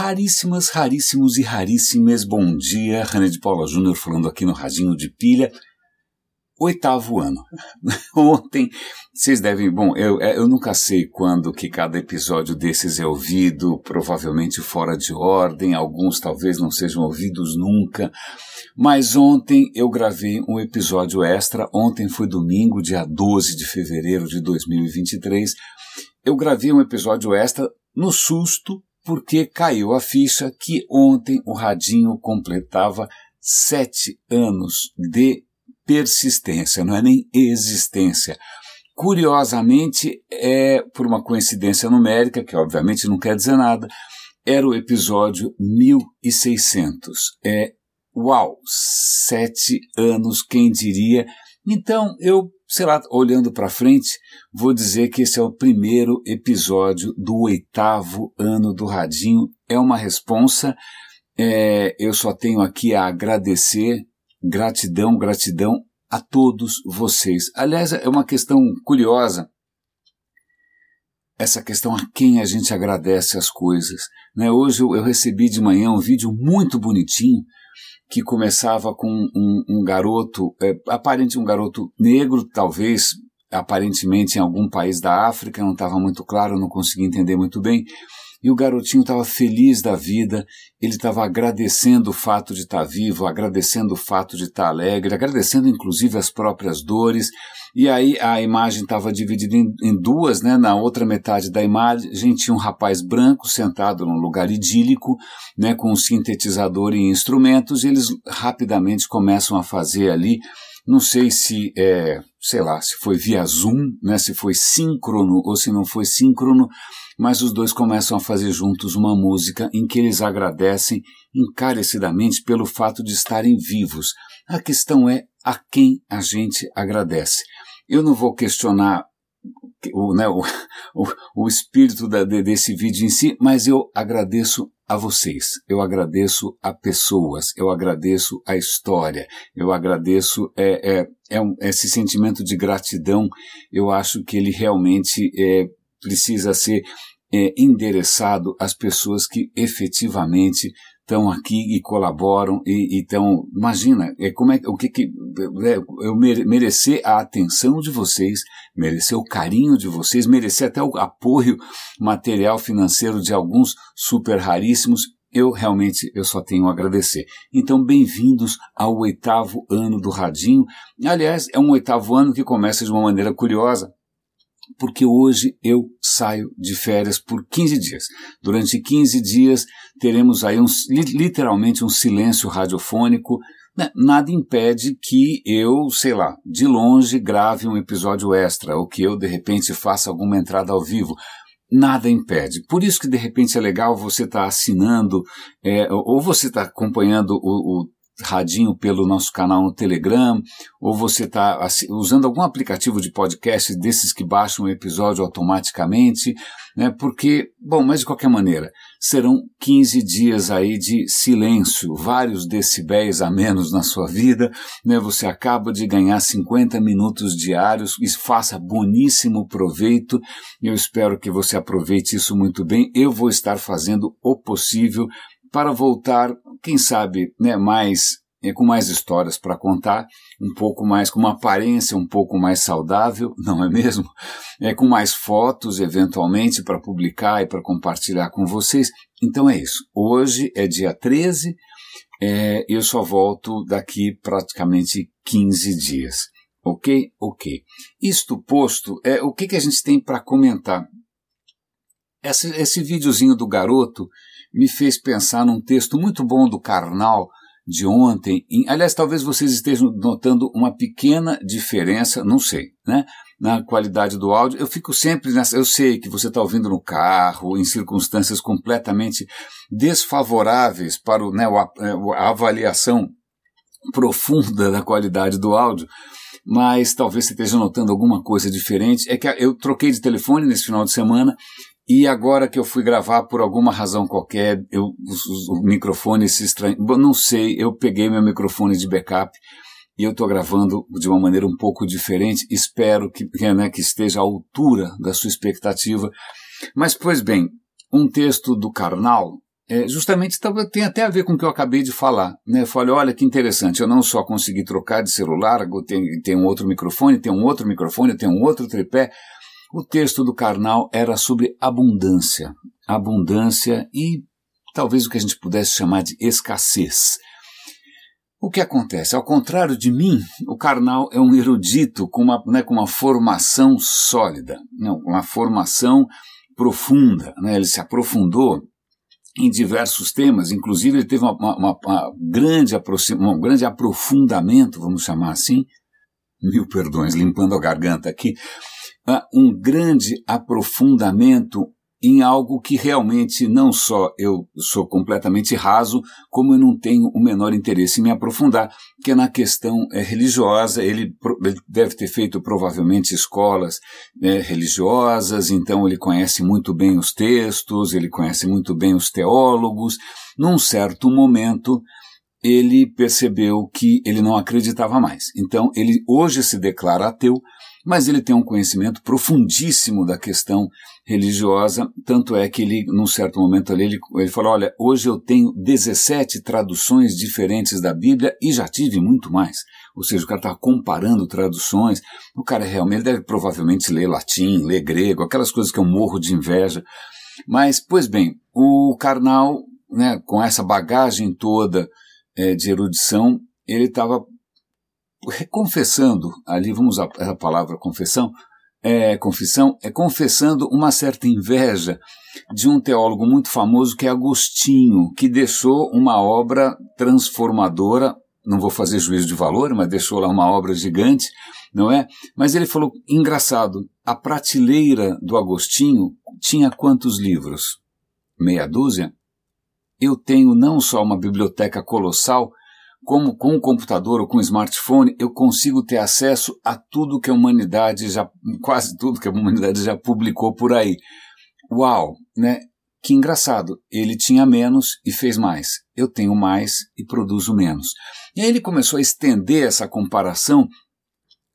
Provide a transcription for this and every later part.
Raríssimas, raríssimos e raríssimas, bom dia. René de Paula Júnior falando aqui no Radinho de Pilha. Oitavo ano. Ontem, vocês devem. Bom, eu, é, eu nunca sei quando que cada episódio desses é ouvido, provavelmente fora de ordem, alguns talvez não sejam ouvidos nunca. Mas ontem eu gravei um episódio extra. Ontem foi domingo, dia 12 de fevereiro de 2023. Eu gravei um episódio extra no susto porque caiu a ficha que ontem o Radinho completava sete anos de persistência, não é nem existência. Curiosamente, é por uma coincidência numérica, que obviamente não quer dizer nada, era o episódio 1600. É, uau, sete anos, quem diria? Então, eu sei lá, olhando para frente, vou dizer que esse é o primeiro episódio do oitavo ano do Radinho. É uma responsa. É, eu só tenho aqui a agradecer, gratidão, gratidão a todos vocês. Aliás, é uma questão curiosa. Essa questão a quem a gente agradece as coisas. Né? Hoje eu, eu recebi de manhã um vídeo muito bonitinho que começava com um, um garoto, é, aparente um garoto negro, talvez, aparentemente em algum país da África, não estava muito claro, não consegui entender muito bem, e o garotinho estava feliz da vida, ele estava agradecendo o fato de estar tá vivo, agradecendo o fato de estar tá alegre, agradecendo inclusive as próprias dores. E aí a imagem estava dividida em, em, duas, né? Na outra metade da imagem tinha um rapaz branco sentado num lugar idílico, né? Com um sintetizador e instrumentos, e eles rapidamente começam a fazer ali não sei se é, sei lá, se foi via Zoom, né, se foi síncrono ou se não foi síncrono, mas os dois começam a fazer juntos uma música em que eles agradecem encarecidamente pelo fato de estarem vivos. A questão é a quem a gente agradece. Eu não vou questionar o, né, o, o, o espírito da, desse vídeo em si, mas eu agradeço a vocês, eu agradeço a pessoas, eu agradeço a história, eu agradeço é, é, é um, esse sentimento de gratidão, eu acho que ele realmente é, precisa ser é, endereçado às pessoas que efetivamente estão aqui e colaboram e estão. Imagina, é como é o que, que é, eu merecer a atenção de vocês, merecer o carinho de vocês, merecer até o apoio material financeiro de alguns super raríssimos. Eu realmente eu só tenho a agradecer. Então, bem-vindos ao oitavo ano do Radinho. Aliás, é um oitavo ano que começa de uma maneira curiosa porque hoje eu saio de férias por 15 dias. Durante 15 dias teremos aí um, literalmente um silêncio radiofônico. Né? Nada impede que eu, sei lá, de longe grave um episódio extra, ou que eu de repente faça alguma entrada ao vivo. Nada impede. Por isso que de repente é legal você estar tá assinando, é, ou você está acompanhando o, o radinho pelo nosso canal no Telegram, ou você está usando algum aplicativo de podcast desses que baixam o episódio automaticamente, né? Porque, bom, mas de qualquer maneira, serão 15 dias aí de silêncio, vários decibéis a menos na sua vida, né? Você acaba de ganhar 50 minutos diários e faça boníssimo proveito. Eu espero que você aproveite isso muito bem. Eu vou estar fazendo o possível para voltar, quem sabe, né, mais é, com mais histórias para contar, um pouco mais com uma aparência um pouco mais saudável, não é mesmo? É com mais fotos eventualmente para publicar e para compartilhar com vocês. Então é isso. Hoje é dia 13, é, eu só volto daqui praticamente 15 dias. Ok? Ok. Isto posto, é, o que, que a gente tem para comentar? Esse, esse videozinho do garoto me fez pensar num texto muito bom do Karnal de ontem. Em, aliás, talvez vocês estejam notando uma pequena diferença, não sei, né? Na qualidade do áudio. Eu fico sempre nessa. Eu sei que você está ouvindo no carro, em circunstâncias completamente desfavoráveis para o, né, é, a avaliação profunda da qualidade do áudio mas talvez você esteja notando alguma coisa diferente. É que eu troquei de telefone nesse final de semana e agora que eu fui gravar por alguma razão qualquer, eu, o, o microfone se estranho. Não sei, eu peguei meu microfone de backup e eu estou gravando de uma maneira um pouco diferente. Espero que, né, que esteja à altura da sua expectativa. Mas, pois bem, um texto do Karnal é, justamente tem até a ver com o que eu acabei de falar. Né? Eu falei, olha que interessante, eu não só consegui trocar de celular, tem um outro microfone, tem um outro microfone, tem um outro tripé. O texto do Karnal era sobre abundância. Abundância e talvez o que a gente pudesse chamar de escassez. O que acontece? Ao contrário de mim, o Karnal é um erudito com uma, né, com uma formação sólida, uma formação profunda. Né? Ele se aprofundou em diversos temas, inclusive ele teve uma, uma, uma grande um grande aprofundamento, vamos chamar assim, mil perdões, limpando a garganta aqui, um grande aprofundamento em algo que realmente não só eu sou completamente raso, como eu não tenho o menor interesse em me aprofundar, que é na questão é, religiosa. Ele, deve ter feito provavelmente escolas é, religiosas, então ele conhece muito bem os textos, ele conhece muito bem os teólogos. Num certo momento, ele percebeu que ele não acreditava mais. Então, ele hoje se declara ateu, mas ele tem um conhecimento profundíssimo da questão religiosa, tanto é que ele, num certo momento ali, ele, ele falou, olha, hoje eu tenho 17 traduções diferentes da Bíblia e já tive muito mais. Ou seja, o cara está comparando traduções, o cara realmente deve provavelmente ler latim, ler grego, aquelas coisas que eu morro de inveja. Mas, pois bem, o Karnal, né, com essa bagagem toda é, de erudição, ele estava confessando, ali vamos usar a palavra confessão, é, confissão, é confessando uma certa inveja de um teólogo muito famoso que é Agostinho, que deixou uma obra transformadora, não vou fazer juízo de valor, mas deixou lá uma obra gigante, não é? Mas ele falou, engraçado, a prateleira do Agostinho tinha quantos livros? Meia dúzia? Eu tenho não só uma biblioteca colossal, como com o computador ou com o smartphone eu consigo ter acesso a tudo que a humanidade já, quase tudo que a humanidade já publicou por aí. Uau, né? Que engraçado, ele tinha menos e fez mais. Eu tenho mais e produzo menos. E aí ele começou a estender essa comparação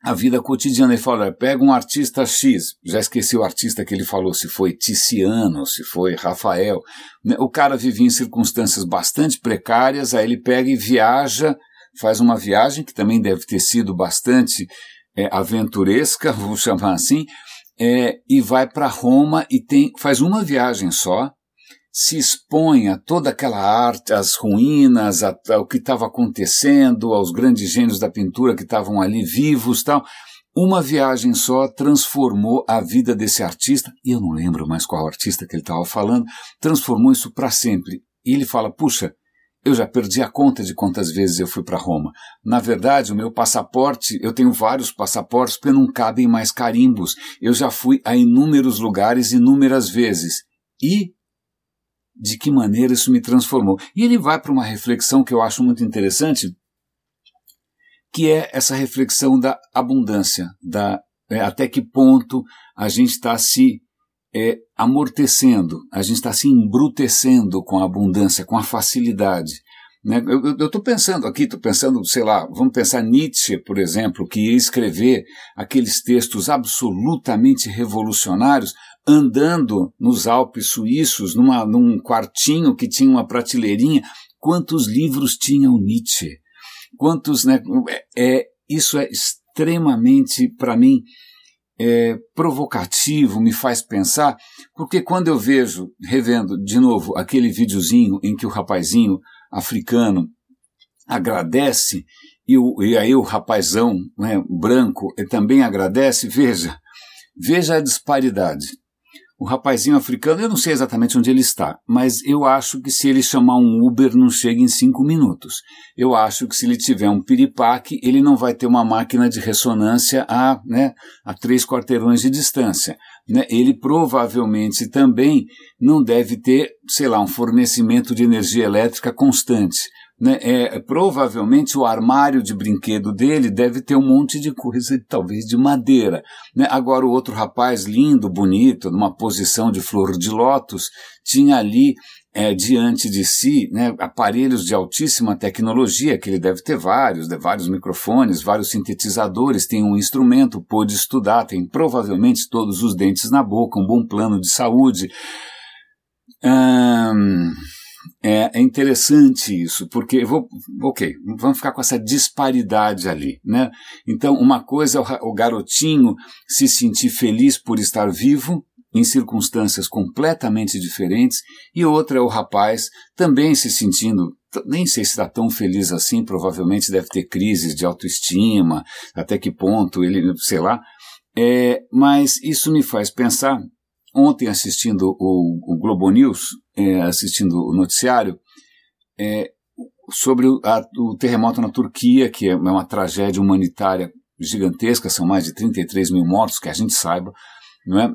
a vida cotidiana. Ele fala, pega um artista X, já esqueci o artista que ele falou, se foi Tiziano, se foi Rafael. O cara vivia em circunstâncias bastante precárias, aí ele pega e viaja, faz uma viagem que também deve ter sido bastante é, aventuresca, vou chamar assim, é, e vai para Roma e tem, faz uma viagem só, se expõe a toda aquela arte, às ruínas, ao que estava acontecendo, aos grandes gênios da pintura que estavam ali vivos tal. Uma viagem só transformou a vida desse artista, e eu não lembro mais qual artista que ele estava falando, transformou isso para sempre. E ele fala: puxa, eu já perdi a conta de quantas vezes eu fui para Roma. Na verdade, o meu passaporte, eu tenho vários passaportes porque não cabem mais carimbos. Eu já fui a inúmeros lugares inúmeras vezes. E de que maneira isso me transformou. E ele vai para uma reflexão que eu acho muito interessante, que é essa reflexão da abundância, da é, até que ponto a gente está se é, amortecendo, a gente está se embrutecendo com a abundância, com a facilidade. Né? Eu estou pensando aqui, estou pensando, sei lá, vamos pensar Nietzsche, por exemplo, que ia escrever aqueles textos absolutamente revolucionários andando nos Alpes suíços, numa, num quartinho que tinha uma prateleirinha. Quantos livros tinha o Nietzsche? Quantos, né? É, é isso é extremamente, para mim, é, provocativo, me faz pensar, porque quando eu vejo, revendo de novo aquele videozinho em que o rapazinho africano agradece e, o, e aí o rapazão né, branco também agradece, veja, veja a disparidade. O rapazinho africano, eu não sei exatamente onde ele está, mas eu acho que se ele chamar um Uber não chega em cinco minutos. Eu acho que se ele tiver um piripaque, ele não vai ter uma máquina de ressonância a, né, a três quarteirões de distância. Né? Ele provavelmente também não deve ter, sei lá, um fornecimento de energia elétrica constante né, é, provavelmente o armário de brinquedo dele deve ter um monte de coisa, talvez de madeira. Né? Agora, o outro rapaz, lindo, bonito, numa posição de flor de lótus, tinha ali é, diante de si né, aparelhos de altíssima tecnologia, que ele deve ter vários, né, vários microfones, vários sintetizadores, tem um instrumento, pôde estudar, tem provavelmente todos os dentes na boca, um bom plano de saúde. Hum, é, é, interessante isso, porque vou, ok, vamos ficar com essa disparidade ali, né? Então, uma coisa é o, o garotinho se sentir feliz por estar vivo em circunstâncias completamente diferentes, e outra é o rapaz também se sentindo, nem sei se está tão feliz assim, provavelmente deve ter crises de autoestima, até que ponto ele, sei lá, é, mas isso me faz pensar ontem assistindo o, o Globo News, é, assistindo o noticiário, é, sobre o, a, o, terremoto na Turquia, que é uma tragédia humanitária gigantesca, são mais de 33 mil mortos, que a gente saiba, não é?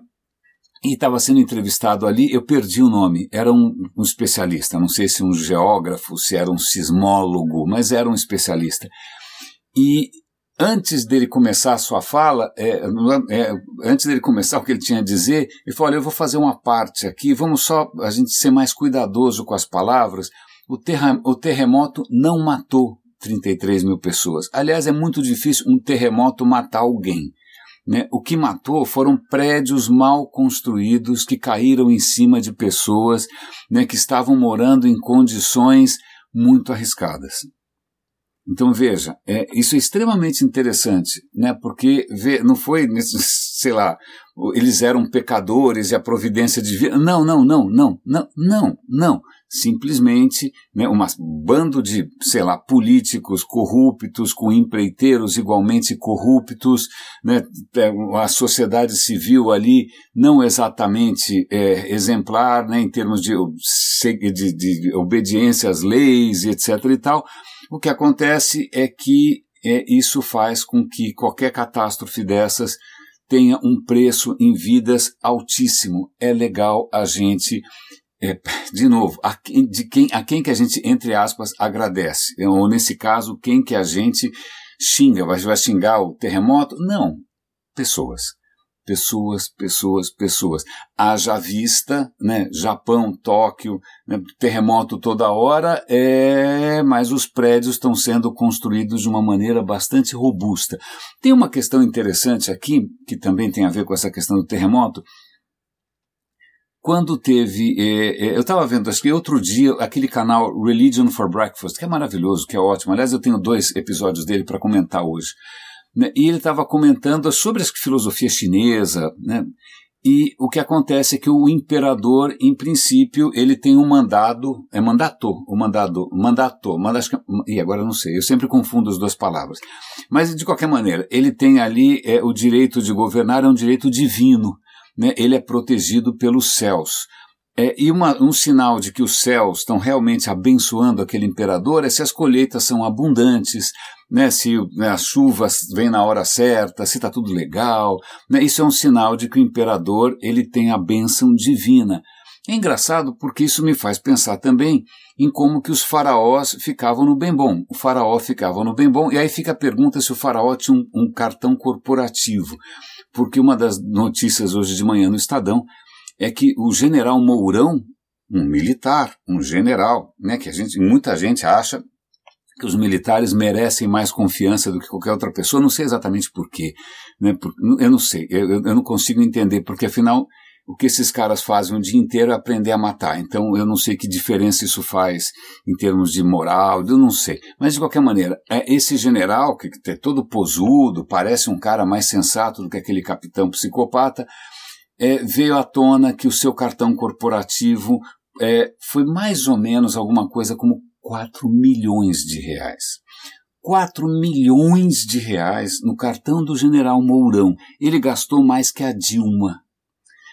E estava sendo entrevistado ali, eu perdi o nome, era um, um, especialista, não sei se um geógrafo, se era um sismólogo, mas era um especialista. E antes dele começar a sua fala, é, é, antes dele começar o que ele tinha a dizer, ele falou: Olha, eu vou fazer uma parte aqui, vamos só a gente ser mais cuidadoso com as palavras. O, terra, o terremoto não matou 33 mil pessoas. Aliás, é muito difícil um terremoto matar alguém. Né? O que matou foram prédios mal construídos que caíram em cima de pessoas né, que estavam morando em condições muito arriscadas. Então veja, é, isso é extremamente interessante, né? Porque vê, não foi, sei lá, eles eram pecadores e a providência divina. Não, não, não, não, não, não, não. Simplesmente, né, um bando de, sei lá, políticos corruptos com empreiteiros igualmente corruptos, né, é, a sociedade civil ali não exatamente é, exemplar, né, em termos de, de, de obediência às leis etc e tal o que acontece é que é, isso faz com que qualquer catástrofe dessas tenha um preço em vidas altíssimo. É legal a gente, é, de novo, a, de quem, a quem que a gente, entre aspas, agradece. Ou nesse caso, quem que a gente xinga, vai, vai xingar o terremoto? Não, pessoas pessoas, pessoas, pessoas. Haja vista, né? Japão, Tóquio, né? terremoto toda hora, é, mas os prédios estão sendo construídos de uma maneira bastante robusta. Tem uma questão interessante aqui, que também tem a ver com essa questão do terremoto. Quando teve. É, é, eu estava vendo, acho que outro dia, aquele canal Religion for Breakfast, que é maravilhoso, que é ótimo. Aliás, eu tenho dois episódios dele para comentar hoje. Né? E ele estava comentando sobre a filosofia chinesa, né? E o que acontece é que o imperador, em princípio, ele tem um mandado, é mandato, o mandado, mandato, mandato, e agora eu não sei, eu sempre confundo as duas palavras. Mas de qualquer maneira, ele tem ali é, o direito de governar, é um direito divino, né? Ele é protegido pelos céus. É, e uma, um sinal de que os céus estão realmente abençoando aquele imperador é se as colheitas são abundantes, né, se né, as chuvas vêm na hora certa, se está tudo legal. Né, isso é um sinal de que o imperador ele tem a bênção divina. É engraçado porque isso me faz pensar também em como que os faraós ficavam no bem bom. O faraó ficava no bem bom, e aí fica a pergunta se o faraó tinha um, um cartão corporativo. Porque uma das notícias hoje de manhã no Estadão é que o general Mourão, um militar, um general, né, que a gente, muita gente acha que os militares merecem mais confiança do que qualquer outra pessoa, não sei exatamente por quê, né? eu não sei, eu, eu não consigo entender, porque afinal o que esses caras fazem o dia inteiro é aprender a matar, então eu não sei que diferença isso faz em termos de moral, eu não sei, mas de qualquer maneira, é esse general, que é todo posudo, parece um cara mais sensato do que aquele capitão psicopata, é, veio à tona que o seu cartão corporativo é, foi mais ou menos alguma coisa como 4 milhões de reais. 4 milhões de reais no cartão do general Mourão. Ele gastou mais que a Dilma.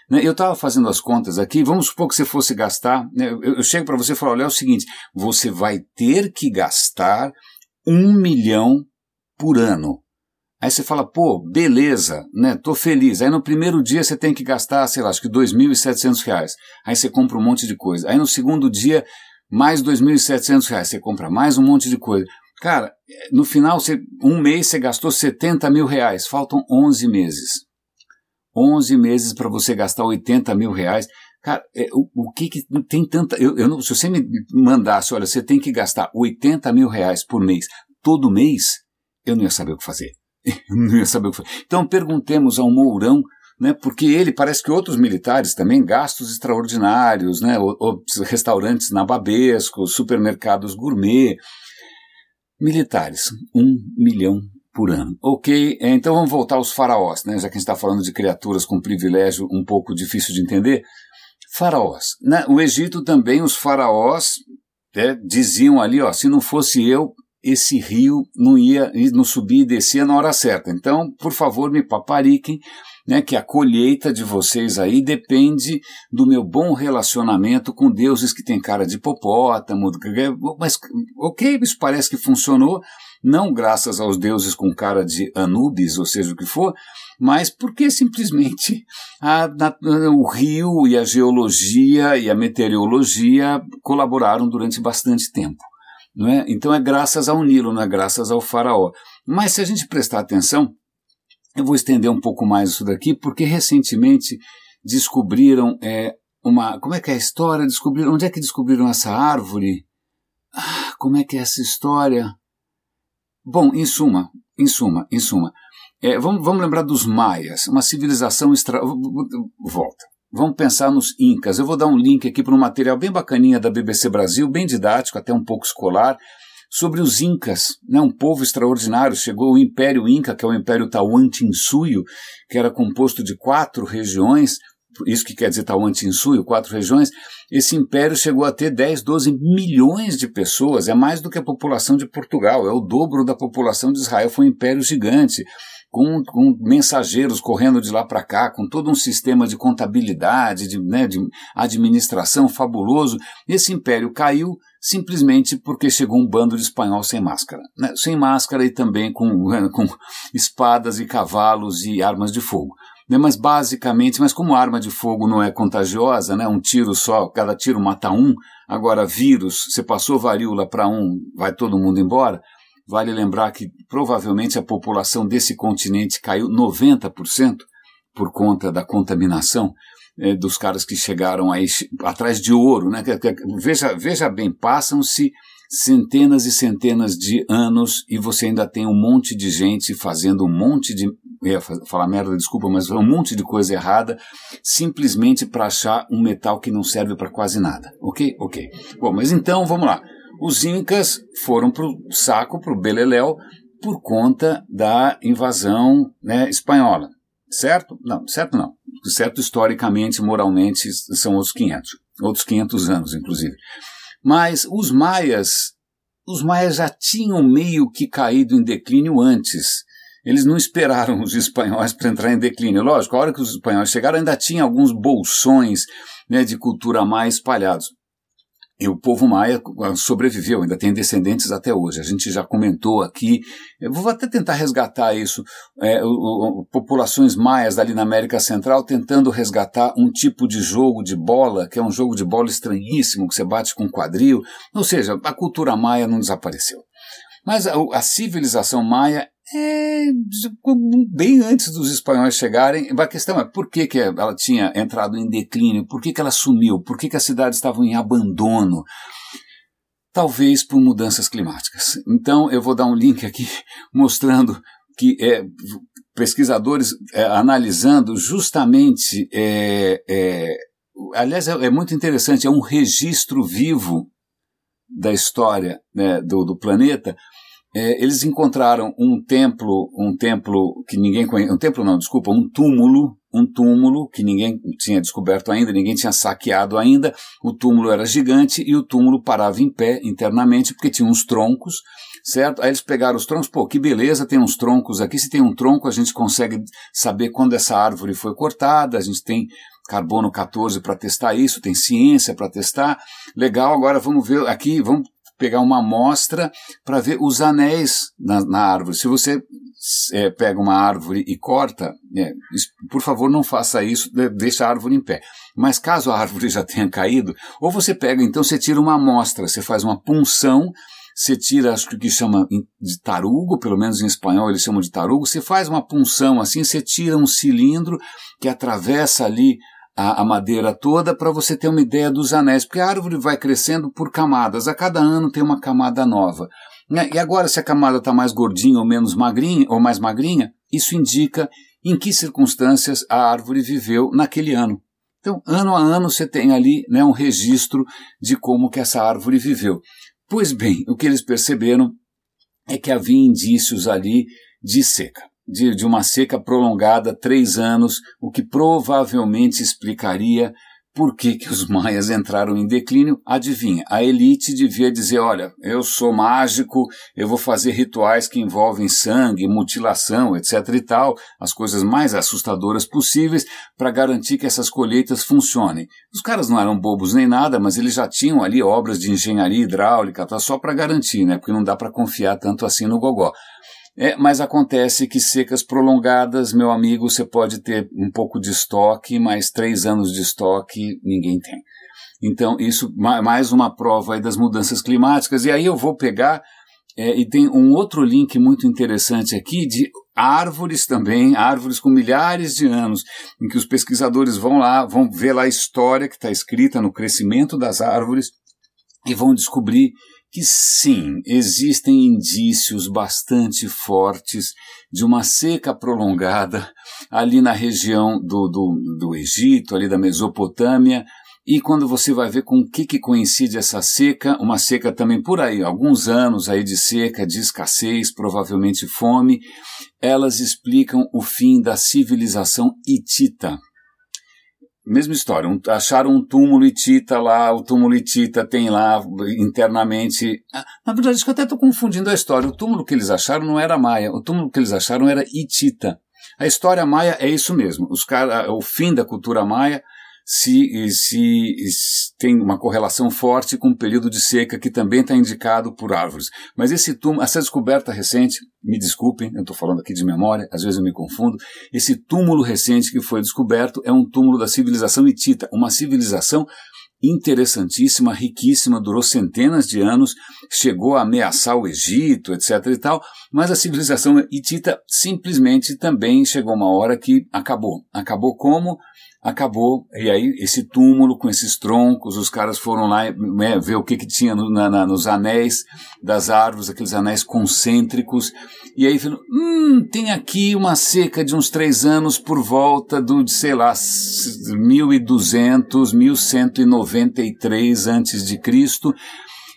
Né, eu estava fazendo as contas aqui, vamos supor que você fosse gastar, né, eu chego para você e falo, olha, é o seguinte, você vai ter que gastar um milhão por ano. Aí você fala, pô, beleza, né, tô feliz. Aí no primeiro dia você tem que gastar, sei lá, acho que 2.700 reais. Aí você compra um monte de coisa. Aí no segundo dia mais 2.700 reais, você compra mais um monte de coisa. Cara, no final, você, um mês você gastou 70 mil reais, faltam 11 meses. 11 meses para você gastar 80 mil reais. Cara, é, o, o, que, que tem tanta. Eu, eu não, se você me mandasse, olha, você tem que gastar 80 mil reais por mês, todo mês, eu não ia saber o que fazer. Eu não ia saber o que fazer. Então perguntemos ao Mourão né, porque ele parece que outros militares também gastos extraordinários, né, ou, ou restaurantes nababescos, supermercados gourmet, militares, um milhão por ano. Ok, é, então vamos voltar aos faraós, né, já que a gente está falando de criaturas com privilégio um pouco difícil de entender. Faraós. Né, o Egito também, os faraós é, diziam ali, ó, se não fosse eu, esse rio não ia não subir e descia na hora certa. Então, por favor, me papariquem, né, que a colheita de vocês aí depende do meu bom relacionamento com deuses que têm cara de hipopótamo. Mas, ok, isso parece que funcionou, não graças aos deuses com cara de Anubis, ou seja o que for, mas porque simplesmente a, o rio e a geologia e a meteorologia colaboraram durante bastante tempo. Não é? Então é graças ao Nilo, não é graças ao faraó. Mas se a gente prestar atenção, eu vou estender um pouco mais isso daqui, porque recentemente descobriram é, uma. Como é que é a história? Descobriram. Onde é que descobriram essa árvore? Ah, como é que é essa história? Bom, em suma, em suma, em suma. É, vamos, vamos lembrar dos maias, uma civilização extra. Volta. Vamos pensar nos Incas. Eu vou dar um link aqui para um material bem bacaninha da BBC Brasil, bem didático, até um pouco escolar, sobre os Incas, né, um povo extraordinário. Chegou o Império Inca, que é o Império Tahuantinsuyo, que era composto de quatro regiões, isso que quer dizer Tahuantinsuyo, quatro regiões. Esse império chegou a ter 10, 12 milhões de pessoas, é mais do que a população de Portugal, é o dobro da população de Israel, foi um império gigante com, com mensageiros correndo de lá para cá, com todo um sistema de contabilidade, de, né, de administração fabuloso. Esse império caiu simplesmente porque chegou um bando de espanhol sem máscara. Né? Sem máscara e também com, com espadas e cavalos e armas de fogo. Né? Mas basicamente, mas como arma de fogo não é contagiosa, né? um tiro só, cada tiro mata um, agora vírus, você passou varíola para um, vai todo mundo embora, Vale lembrar que provavelmente a população desse continente caiu 90% por conta da contaminação eh, dos caras que chegaram aí atrás de ouro. Né? Veja, veja bem, passam-se centenas e centenas de anos e você ainda tem um monte de gente fazendo um monte de. Ia falar merda, desculpa, mas um monte de coisa errada simplesmente para achar um metal que não serve para quase nada. Ok? Ok. Bom, mas então vamos lá. Os incas foram para o saco, para o Beleléu, por conta da invasão né, espanhola. Certo? Não, certo não. Certo historicamente, moralmente, são outros 500. Outros 500 anos, inclusive. Mas os maias, os maias já tinham meio que caído em declínio antes. Eles não esperaram os espanhóis para entrar em declínio. Lógico, a hora que os espanhóis chegaram ainda tinha alguns bolsões né, de cultura mais espalhados. E o povo maia ah, sobreviveu, ainda tem descendentes até hoje. A gente já comentou aqui, eu vou até tentar resgatar isso, é, o, o, populações maias ali na América Central tentando resgatar um tipo de jogo de bola, que é um jogo de bola estranhíssimo, que você bate com quadril. Ou seja, a cultura maia não desapareceu. Mas a, a civilização maia é, bem antes dos espanhóis chegarem. A questão é por que, que ela tinha entrado em declínio, por que, que ela sumiu, por que, que as cidades estavam em abandono. Talvez por mudanças climáticas. Então eu vou dar um link aqui mostrando que é, pesquisadores é, analisando justamente. É, é aliás, é, é, muito interessante, é um registro vivo da história né, do, do planeta é, eles encontraram um templo, um templo que ninguém conhecia, um templo não, desculpa, um túmulo, um túmulo que ninguém tinha descoberto ainda, ninguém tinha saqueado ainda. O túmulo era gigante e o túmulo parava em pé internamente porque tinha uns troncos, certo? Aí eles pegaram os troncos, pô, que beleza, tem uns troncos aqui. Se tem um tronco, a gente consegue saber quando essa árvore foi cortada, a gente tem carbono 14 para testar isso, tem ciência para testar. Legal, agora vamos ver aqui, vamos pegar uma amostra para ver os anéis na, na árvore. Se você é, pega uma árvore e corta, é, por favor não faça isso, deixa a árvore em pé. Mas caso a árvore já tenha caído, ou você pega, então você tira uma amostra, você faz uma punção, você tira, acho que o que chama de tarugo, pelo menos em espanhol eles chamam de tarugo, você faz uma punção assim, você tira um cilindro que atravessa ali a, a madeira toda para você ter uma ideia dos anéis, porque a árvore vai crescendo por camadas, a cada ano tem uma camada nova. Né? E agora, se a camada está mais gordinha ou menos magrinha, ou mais magrinha, isso indica em que circunstâncias a árvore viveu naquele ano. Então, ano a ano você tem ali né, um registro de como que essa árvore viveu. Pois bem, o que eles perceberam é que havia indícios ali de seca, de, de uma seca prolongada, três anos, o que provavelmente explicaria por que, que os maias entraram em declínio? Adivinha, a elite devia dizer: olha, eu sou mágico, eu vou fazer rituais que envolvem sangue, mutilação, etc. e tal, as coisas mais assustadoras possíveis para garantir que essas colheitas funcionem. Os caras não eram bobos nem nada, mas eles já tinham ali obras de engenharia hidráulica, tá só para garantir, né? Porque não dá para confiar tanto assim no gogó. É, mas acontece que secas prolongadas, meu amigo, você pode ter um pouco de estoque, mas três anos de estoque ninguém tem. Então, isso mais uma prova das mudanças climáticas. E aí eu vou pegar, é, e tem um outro link muito interessante aqui de árvores também, árvores com milhares de anos, em que os pesquisadores vão lá, vão ver lá a história que está escrita no crescimento das árvores e vão descobrir que sim, existem indícios bastante fortes de uma seca prolongada ali na região do, do, do Egito, ali da Mesopotâmia, e quando você vai ver com o que, que coincide essa seca, uma seca também por aí, alguns anos aí de seca, de escassez, provavelmente fome, elas explicam o fim da civilização hitita. Mesma história, um, acharam um túmulo hitita lá, o túmulo hitita tem lá internamente. Ah, na verdade, acho que eu até estou confundindo a história. O túmulo que eles acharam não era maia, o túmulo que eles acharam era hitita. A história maia é isso mesmo. Os cara, o fim da cultura maia se, se, se tem uma correlação forte com o período de seca que também está indicado por árvores. Mas esse túmulo, essa descoberta recente, me desculpem, eu estou falando aqui de memória, às vezes eu me confundo, esse túmulo recente que foi descoberto é um túmulo da civilização hitita, uma civilização interessantíssima, riquíssima, durou centenas de anos, chegou a ameaçar o Egito, etc e tal, mas a civilização hitita simplesmente também chegou uma hora que acabou. Acabou como? Acabou. E aí, esse túmulo com esses troncos, os caras foram lá né, ver o que, que tinha no, na, nos anéis das árvores, aqueles anéis concêntricos. E aí viram, hum, tem aqui uma seca de uns três anos por volta do, sei lá, 1200, 1193 antes de Cristo.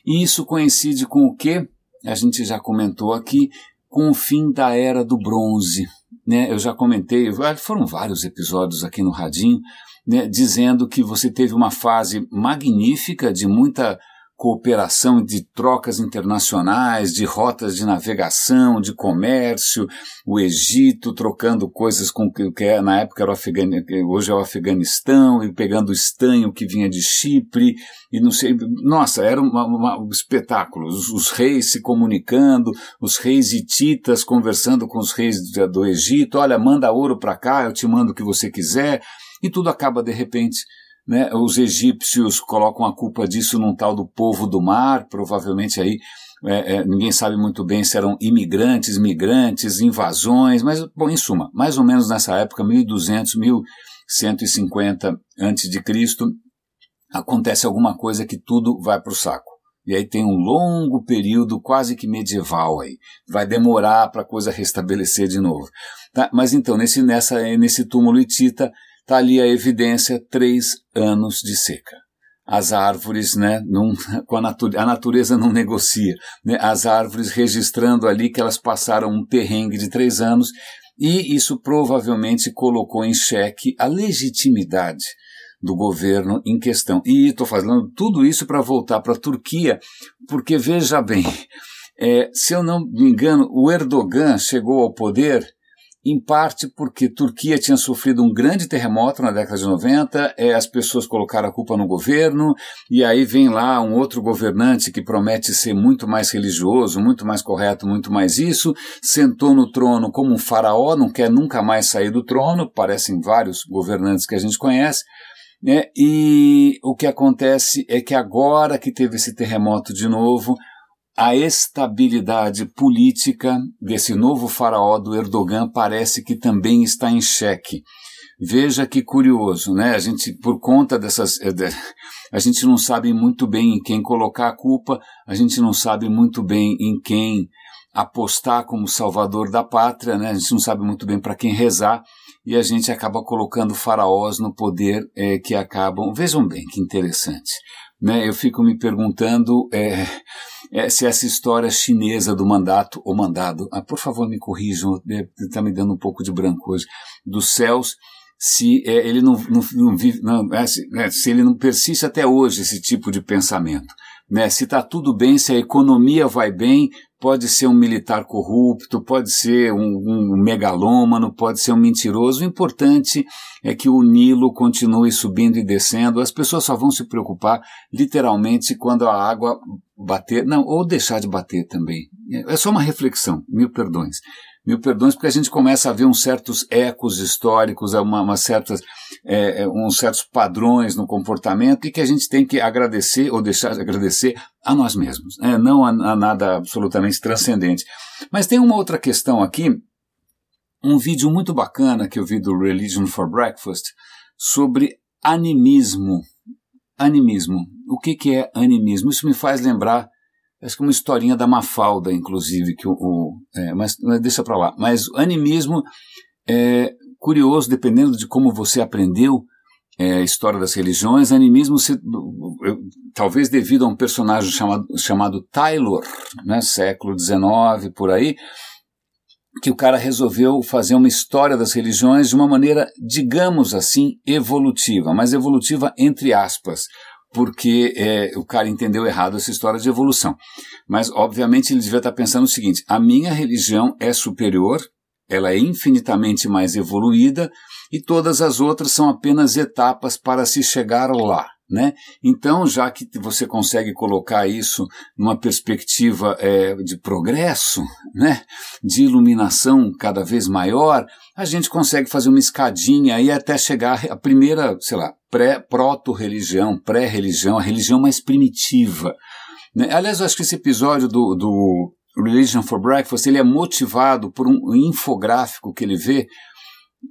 E isso coincide com o que? A gente já comentou aqui, com o fim da era do bronze né, eu já comentei, foram vários episódios aqui no Radinho, né, dizendo que você teve uma fase magnífica de muita cooperação de trocas internacionais, de rotas de navegação, de comércio, o Egito trocando coisas com o que é, na época era o Afeganistão, hoje é o Afeganistão, e pegando o estanho que vinha de Chipre, e não sei, nossa, era uma, uma, um espetáculo, os, os, reis se comunicando, os reis hititas conversando com os reis do, do Egito, olha, manda ouro para cá, eu te mando o que você quiser, e tudo acaba de repente né? Os egípcios colocam a culpa disso num tal do povo do mar, provavelmente aí é, é, ninguém sabe muito bem se eram imigrantes, migrantes, invasões, mas, bom, em suma, mais ou menos nessa época, 1200, 1150 a.C., acontece alguma coisa que tudo vai para o saco. E aí tem um longo período quase que medieval aí. Vai demorar para a coisa restabelecer de novo. Tá? Mas então, nesse, nessa, nesse túmulo hitita, Está ali a evidência, três anos de seca. As árvores, né, com a, natureza, a natureza não negocia. Né, as árvores registrando ali que elas passaram um perrengue de três anos e isso provavelmente colocou em xeque a legitimidade do governo em questão. E estou fazendo tudo isso para voltar para a Turquia, porque veja bem, é, se eu não me engano, o Erdogan chegou ao poder em parte porque Turquia tinha sofrido um grande terremoto na década de 90, é, as pessoas colocaram a culpa no governo, e aí vem lá um outro governante que promete ser muito mais religioso, muito mais correto, muito mais isso, sentou no trono como um faraó, não quer nunca mais sair do trono, parecem vários governantes que a gente conhece, né? e o que acontece é que agora que teve esse terremoto de novo, a estabilidade política desse novo faraó do Erdogan parece que também está em xeque. Veja que curioso, né? A gente, por conta dessas. Eh, a gente não sabe muito bem em quem colocar a culpa, a gente não sabe muito bem em quem apostar como salvador da pátria, né? A gente não sabe muito bem para quem rezar. e a gente acaba colocando faraós no poder é, que acabam. Vejam bem que interessante. Né? Eu fico me perguntando é, é, se essa história chinesa do mandato ou mandado, ah, por favor me corrijam, está me dando um pouco de branco hoje, dos céus, se é, ele não, não, não vive, não, é, se, é, se ele não persiste até hoje esse tipo de pensamento. Né? Se está tudo bem, se a economia vai bem, pode ser um militar corrupto, pode ser um, um, megalômano, pode ser um mentiroso. O importante é que o Nilo continue subindo e descendo. As pessoas só vão se preocupar, literalmente, quando a água bater, não, ou deixar de bater também. É só uma reflexão, mil perdões mil perdões, porque a gente começa a ver uns certos ecos históricos, uma, uma certas, é, é, uns certos padrões no comportamento e que a gente tem que agradecer ou deixar de agradecer a nós mesmos, né? não a, a nada absolutamente transcendente. Mas tem uma outra questão aqui, um vídeo muito bacana que eu vi do Religion for Breakfast sobre animismo. Animismo. O que, que é animismo? Isso me faz lembrar Acho que uma historinha da Mafalda, inclusive, que o, o é, mas, deixa para lá. Mas o animismo é curioso, dependendo de como você aprendeu é, a história das religiões, animismo, se, talvez devido a um personagem chamado, chamado Taylor, né, século XIX, por aí, que o cara resolveu fazer uma história das religiões de uma maneira, digamos assim, evolutiva, mas evolutiva entre aspas porque é, o cara entendeu errado essa história de evolução. Mas, obviamente, ele devia estar pensando o seguinte: a minha religião é superior, ela é infinitamente mais evoluída e todas as outras são apenas etapas para se chegar lá. Né? Então, já que você consegue colocar isso numa perspectiva é, de progresso, né? de iluminação cada vez maior, a gente consegue fazer uma escadinha aí até chegar à primeira, sei lá, pré-proto-religião, pré-religião, a religião mais primitiva. Né? Aliás, eu acho que esse episódio do, do Religion for Breakfast ele é motivado por um infográfico que ele vê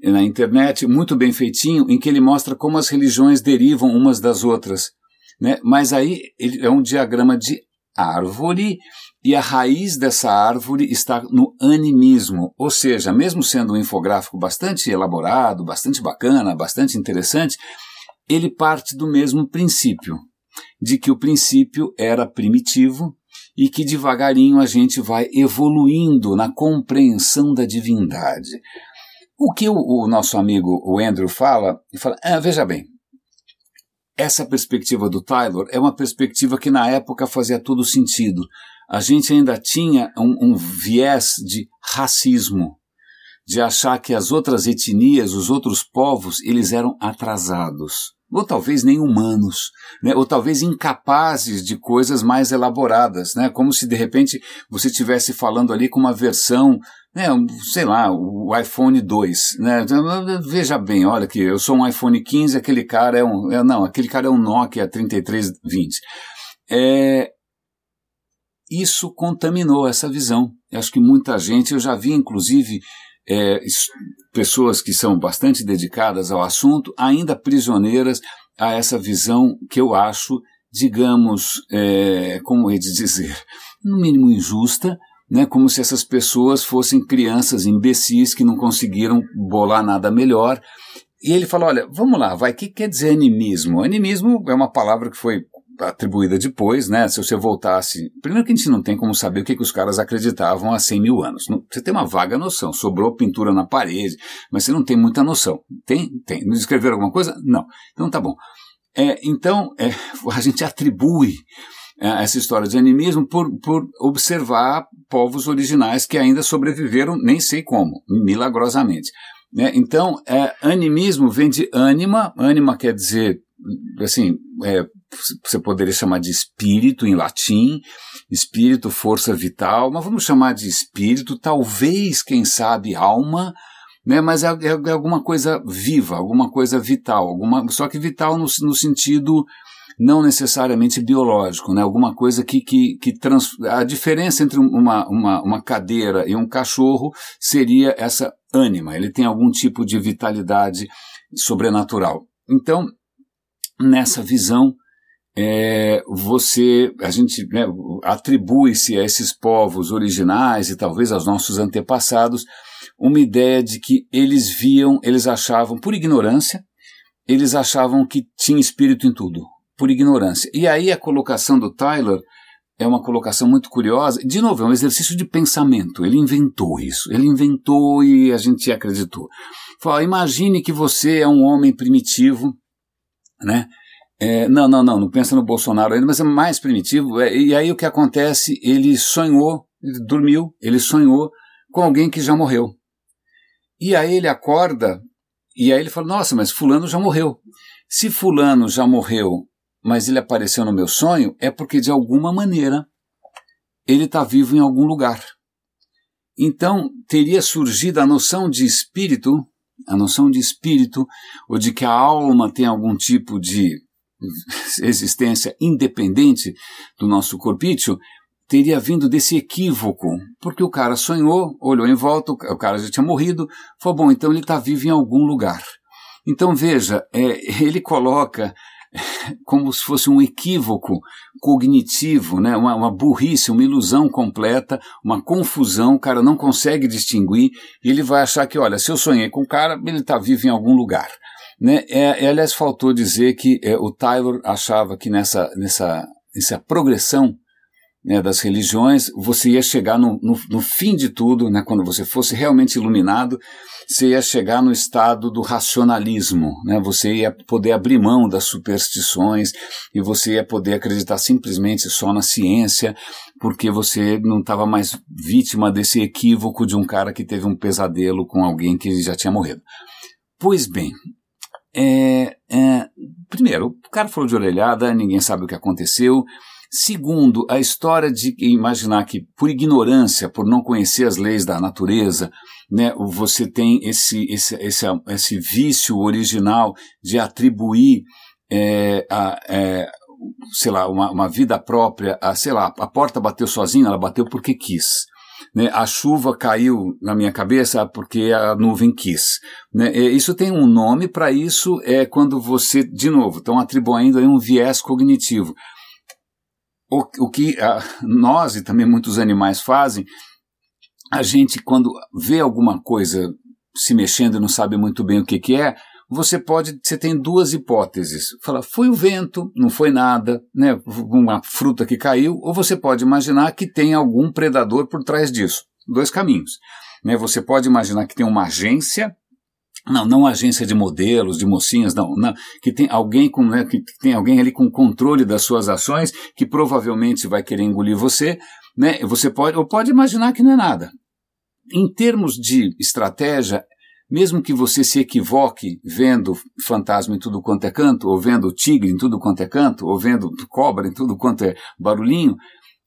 na internet, muito bem feitinho, em que ele mostra como as religiões derivam umas das outras. Né? Mas aí ele é um diagrama de árvore e a raiz dessa árvore está no animismo, ou seja, mesmo sendo um infográfico bastante elaborado, bastante bacana, bastante interessante, ele parte do mesmo princípio, de que o princípio era primitivo e que devagarinho a gente vai evoluindo na compreensão da divindade. O que o, o nosso amigo o Andrew fala, ele fala, ah, veja bem, essa perspectiva do Taylor é uma perspectiva que na época fazia todo sentido. A gente ainda tinha um, um viés de racismo, de achar que as outras etnias, os outros povos, eles eram atrasados ou talvez nem humanos, né? ou talvez incapazes de coisas mais elaboradas, né? como se de repente você estivesse falando ali com uma versão, né? sei lá, o iPhone 2. Né? Veja bem, olha que eu sou um iPhone 15, aquele cara é um. É, não, aquele cara é um Nokia 3320. É, isso contaminou essa visão. Eu acho que muita gente, eu já vi inclusive é, pessoas que são bastante dedicadas ao assunto, ainda prisioneiras a essa visão que eu acho, digamos, é, como é de dizer, no mínimo injusta, né, como se essas pessoas fossem crianças imbecis que não conseguiram bolar nada melhor. E ele fala: olha, vamos lá, vai, o que quer dizer animismo? Animismo é uma palavra que foi atribuída depois, né? Se você voltasse. Primeiro que a gente não tem como saber o que, que os caras acreditavam há 100 mil anos. Você tem uma vaga noção. Sobrou pintura na parede, mas você não tem muita noção. Tem? Tem. Nos escreveram alguma coisa? Não. Então tá bom. É, então, é, a gente atribui essa história de animismo por, por observar povos originais que ainda sobreviveram, nem sei como, milagrosamente. Né? Então, é, animismo vem de anima, anima quer dizer, assim, é, você poderia chamar de espírito em latim, espírito, força vital, mas vamos chamar de espírito, talvez, quem sabe, alma, né? mas é, é, é alguma coisa viva, alguma coisa vital, alguma, só que vital no, no sentido não necessariamente biológico, né? alguma coisa que, que, que trans, a diferença entre uma, uma, uma cadeira e um cachorro seria essa ânima, ele tem algum tipo de vitalidade sobrenatural. Então, nessa visão, é, você, a gente né, atribui-se a esses povos originais e talvez aos nossos antepassados uma ideia de que eles viam, eles achavam, por ignorância, eles achavam que tinha espírito em tudo, por ignorância. E aí a colocação do Tyler é uma colocação muito curiosa. De novo, é um exercício de pensamento. Ele inventou isso. Ele inventou e a gente acreditou. Fala, imagine que você é um homem primitivo, né? É, não, não, não, não pensa no Bolsonaro ainda, mas é mais primitivo. É, e aí o que acontece? Ele sonhou, ele dormiu, ele sonhou com alguém que já morreu. E aí ele acorda e aí ele fala: Nossa, mas Fulano já morreu. Se Fulano já morreu, mas ele apareceu no meu sonho, é porque de alguma maneira ele está vivo em algum lugar. Então teria surgido a noção de espírito, a noção de espírito, ou de que a alma tem algum tipo de existência independente do nosso corpício, teria vindo desse equívoco, porque o cara sonhou, olhou em volta, o cara já tinha morrido, falou, bom, então ele está vivo em algum lugar. Então veja, é, ele coloca como se fosse um equívoco cognitivo, né? uma, uma burrice, uma ilusão completa, uma confusão, o cara não consegue distinguir, e ele vai achar que, olha, se eu sonhei com o cara, ele está vivo em algum lugar. Né? É, é, aliás, faltou dizer que é, o Taylor achava que nessa, nessa, nessa progressão né, das religiões, você ia chegar no, no, no fim de tudo, né, quando você fosse realmente iluminado, você ia chegar no estado do racionalismo, né, você ia poder abrir mão das superstições e você ia poder acreditar simplesmente só na ciência, porque você não estava mais vítima desse equívoco de um cara que teve um pesadelo com alguém que já tinha morrido. Pois bem, é, é, primeiro, o cara falou de orelhada, ninguém sabe o que aconteceu. Segundo, a história de imaginar que, por ignorância, por não conhecer as leis da natureza, né, você tem esse, esse, esse, esse vício original de atribuir é, a, é, sei lá, uma, uma vida própria, a, sei lá, a porta bateu sozinha, ela bateu porque quis. Né, a chuva caiu na minha cabeça porque a nuvem quis. Né, isso tem um nome para isso, é quando você, de novo, estão atribuindo aí um viés cognitivo. O, o que a, nós e também muitos animais fazem, a gente, quando vê alguma coisa se mexendo e não sabe muito bem o que, que é, você pode, você tem duas hipóteses. Fala, foi o vento, não foi nada, né, uma fruta que caiu, ou você pode imaginar que tem algum predador por trás disso. Dois caminhos. Né, você pode imaginar que tem uma agência, não, não agência de modelos, de mocinhas, não, não que tem alguém com, né, que tem alguém ali com controle das suas ações, que provavelmente vai querer engolir você, né, você pode, ou pode imaginar que não é nada. Em termos de estratégia, mesmo que você se equivoque vendo fantasma em tudo quanto é canto, ou vendo tigre em tudo quanto é canto, ou vendo cobra em tudo quanto é barulhinho,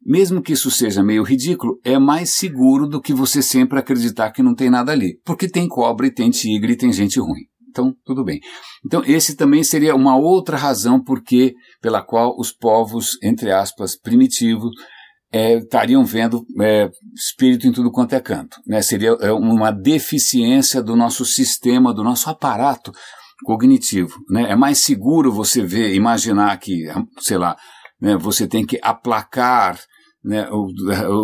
mesmo que isso seja meio ridículo, é mais seguro do que você sempre acreditar que não tem nada ali. Porque tem cobra e tem tigre e tem gente ruim. Então, tudo bem. Então, esse também seria uma outra razão porque, pela qual os povos, entre aspas, primitivos, é, estariam vendo é, espírito em tudo quanto é canto. Né? Seria é, uma deficiência do nosso sistema, do nosso aparato cognitivo. Né? É mais seguro você ver, imaginar que, sei lá, né, você tem que aplacar né,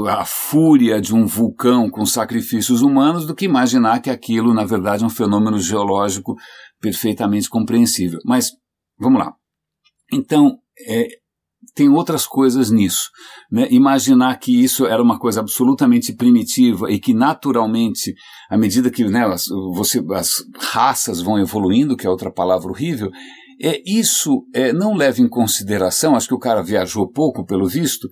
a fúria de um vulcão com sacrifícios humanos do que imaginar que aquilo, na verdade, é um fenômeno geológico perfeitamente compreensível. Mas, vamos lá. Então, é, tem outras coisas nisso. Né? Imaginar que isso era uma coisa absolutamente primitiva e que naturalmente, à medida que né, as, você, as raças vão evoluindo, que é outra palavra horrível, é, isso é, não leva em consideração, acho que o cara viajou pouco pelo visto,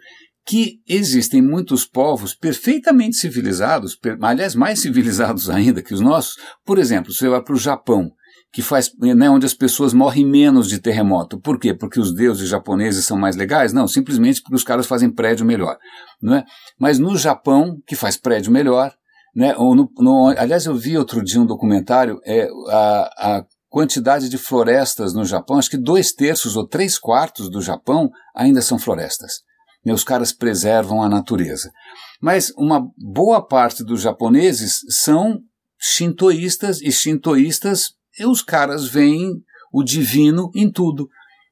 que existem muitos povos perfeitamente civilizados, aliás, mais civilizados ainda que os nossos. Por exemplo, você vai para o Japão, que faz, né, onde as pessoas morrem menos de terremoto. Por quê? Porque os deuses japoneses são mais legais? Não, simplesmente porque os caras fazem prédio melhor. Não é? Mas no Japão, que faz prédio melhor, né, no, no, aliás, eu vi outro dia um documentário, é, a, a quantidade de florestas no Japão, acho que dois terços ou três quartos do Japão ainda são florestas. E os caras preservam a natureza. Mas uma boa parte dos japoneses são shintoístas e shintoístas, e os caras veem o divino em tudo.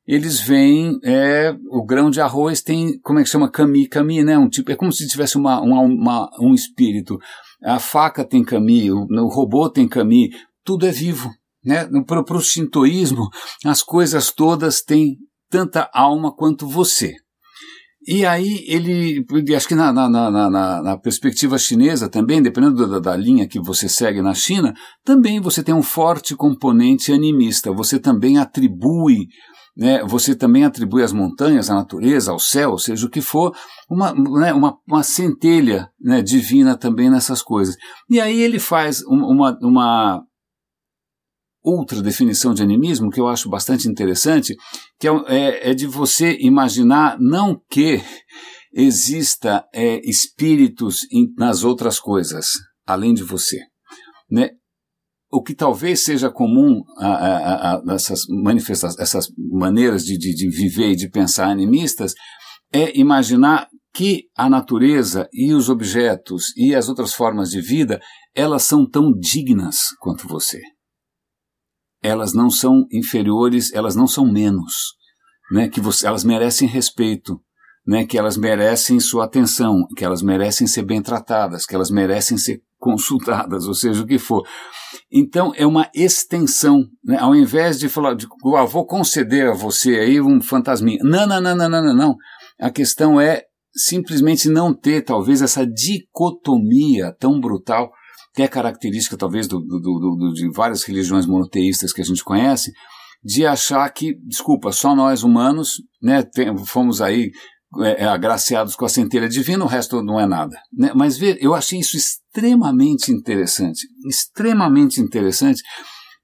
eles veem é, o grão de arroz tem, como é que chama? Cami, cami, né? Um tipo, é como se tivesse uma, uma, uma um espírito. A faca tem cami, o, o robô tem cami, tudo é vivo. Né? Para o shintoísmo, as coisas todas têm tanta alma quanto você. E aí ele, acho que na, na, na, na, perspectiva chinesa também, dependendo da, da, linha que você segue na China, também você tem um forte componente animista. Você também atribui, né, você também atribui às montanhas, à natureza, ao céu, seja o que for, uma, né, uma, uma centelha né, divina também nessas coisas. E aí ele faz uma, uma outra definição de animismo que eu acho bastante interessante, que é, é, é de você imaginar não que exista é, espíritos em, nas outras coisas, além de você. Né? O que talvez seja comum a, a, a, essas manifestações, essas maneiras de, de, de viver e de pensar animistas, é imaginar que a natureza e os objetos e as outras formas de vida, elas são tão dignas quanto você elas não são inferiores, elas não são menos, né? Que você, elas merecem respeito, né? Que elas merecem sua atenção, que elas merecem ser bem tratadas, que elas merecem ser consultadas, ou seja, o que for. Então é uma extensão, né? Ao invés de falar, de, ah, vou conceder a você aí um fantasminha. Não, não, não, não, não, não, não. A questão é simplesmente não ter talvez essa dicotomia tão brutal que é característica talvez do, do, do, de várias religiões monoteístas que a gente conhece, de achar que, desculpa, só nós humanos né, tem, fomos aí é, é, agraciados com a centelha divina, o resto não é nada. Né? Mas ver, eu achei isso extremamente interessante, extremamente interessante,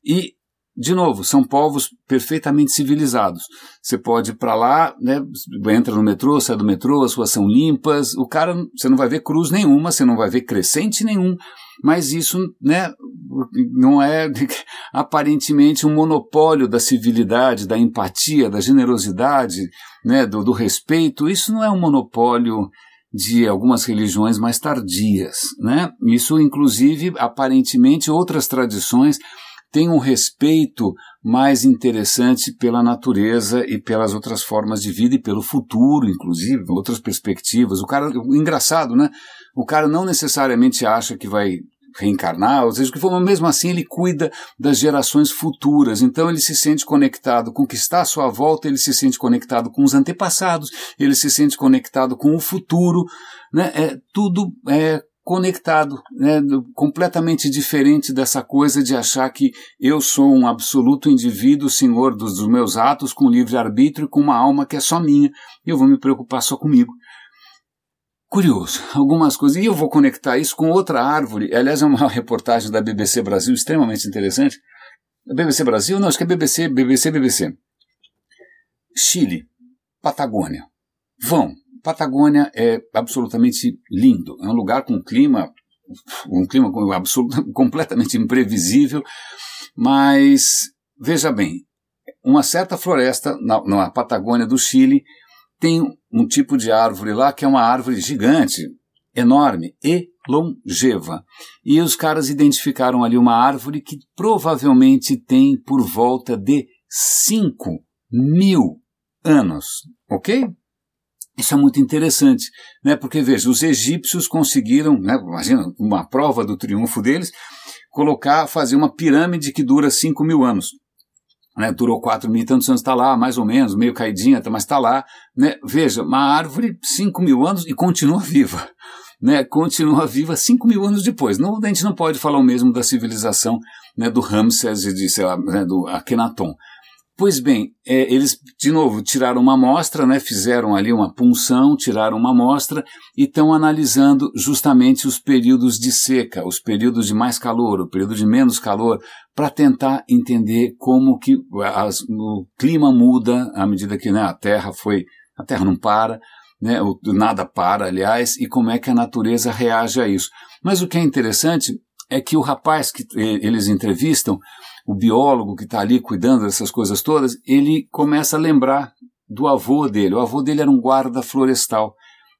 e de novo, são povos perfeitamente civilizados. Você pode ir para lá, né, entra no metrô, sai do metrô, as ruas são limpas, o cara, você não vai ver cruz nenhuma, você não vai ver crescente nenhum, mas isso né, não é aparentemente um monopólio da civilidade, da empatia, da generosidade, né, do, do respeito. Isso não é um monopólio de algumas religiões mais tardias. Né? Isso, inclusive, aparentemente, outras tradições têm um respeito mais interessante pela natureza e pelas outras formas de vida e pelo futuro, inclusive, outras perspectivas. O cara, engraçado, né? O cara não necessariamente acha que vai reencarnar, ou seja, o que for, mas mesmo assim ele cuida das gerações futuras, então ele se sente conectado com o que está à sua volta, ele se sente conectado com os antepassados, ele se sente conectado com o futuro, né? é, tudo é conectado, né? completamente diferente dessa coisa de achar que eu sou um absoluto indivíduo, senhor dos, dos meus atos, com livre-arbítrio, com uma alma que é só minha, e eu vou me preocupar só comigo curioso, algumas coisas. E eu vou conectar isso com outra árvore. Aliás, é uma reportagem da BBC Brasil extremamente interessante. BBC Brasil? Não, acho que é BBC, BBC, BBC. Chile, Patagônia. Vão. Patagônia é absolutamente lindo. É um lugar com clima, um clima absoluto, completamente imprevisível, mas veja bem, uma certa floresta na, na Patagônia do Chile tem um tipo de árvore lá que é uma árvore gigante, enorme e longeva. E os caras identificaram ali uma árvore que provavelmente tem por volta de 5 mil anos, ok? Isso é muito interessante, né? Porque veja, os egípcios conseguiram, né? Imagina uma prova do triunfo deles, colocar, fazer uma pirâmide que dura 5 mil anos né, durou quatro mil e tantos anos, está lá, mais ou menos, meio caidinha, mas está lá. Né? Veja, uma árvore, cinco mil anos e continua viva. Né, continua viva cinco mil anos depois. Não, a gente não pode falar o mesmo da civilização né, do Ramsés e de, lá, né, do Akhenaton. Pois bem, é, eles, de novo, tiraram uma amostra, né, fizeram ali uma punção, tiraram uma amostra e estão analisando justamente os períodos de seca, os períodos de mais calor, o período de menos calor, para tentar entender como que as, o clima muda à medida que né, a Terra foi. A Terra não para, né, o, nada para, aliás, e como é que a natureza reage a isso. Mas o que é interessante é que o rapaz que eles entrevistam, o biólogo que está ali cuidando dessas coisas todas, ele começa a lembrar do avô dele. O avô dele era um guarda florestal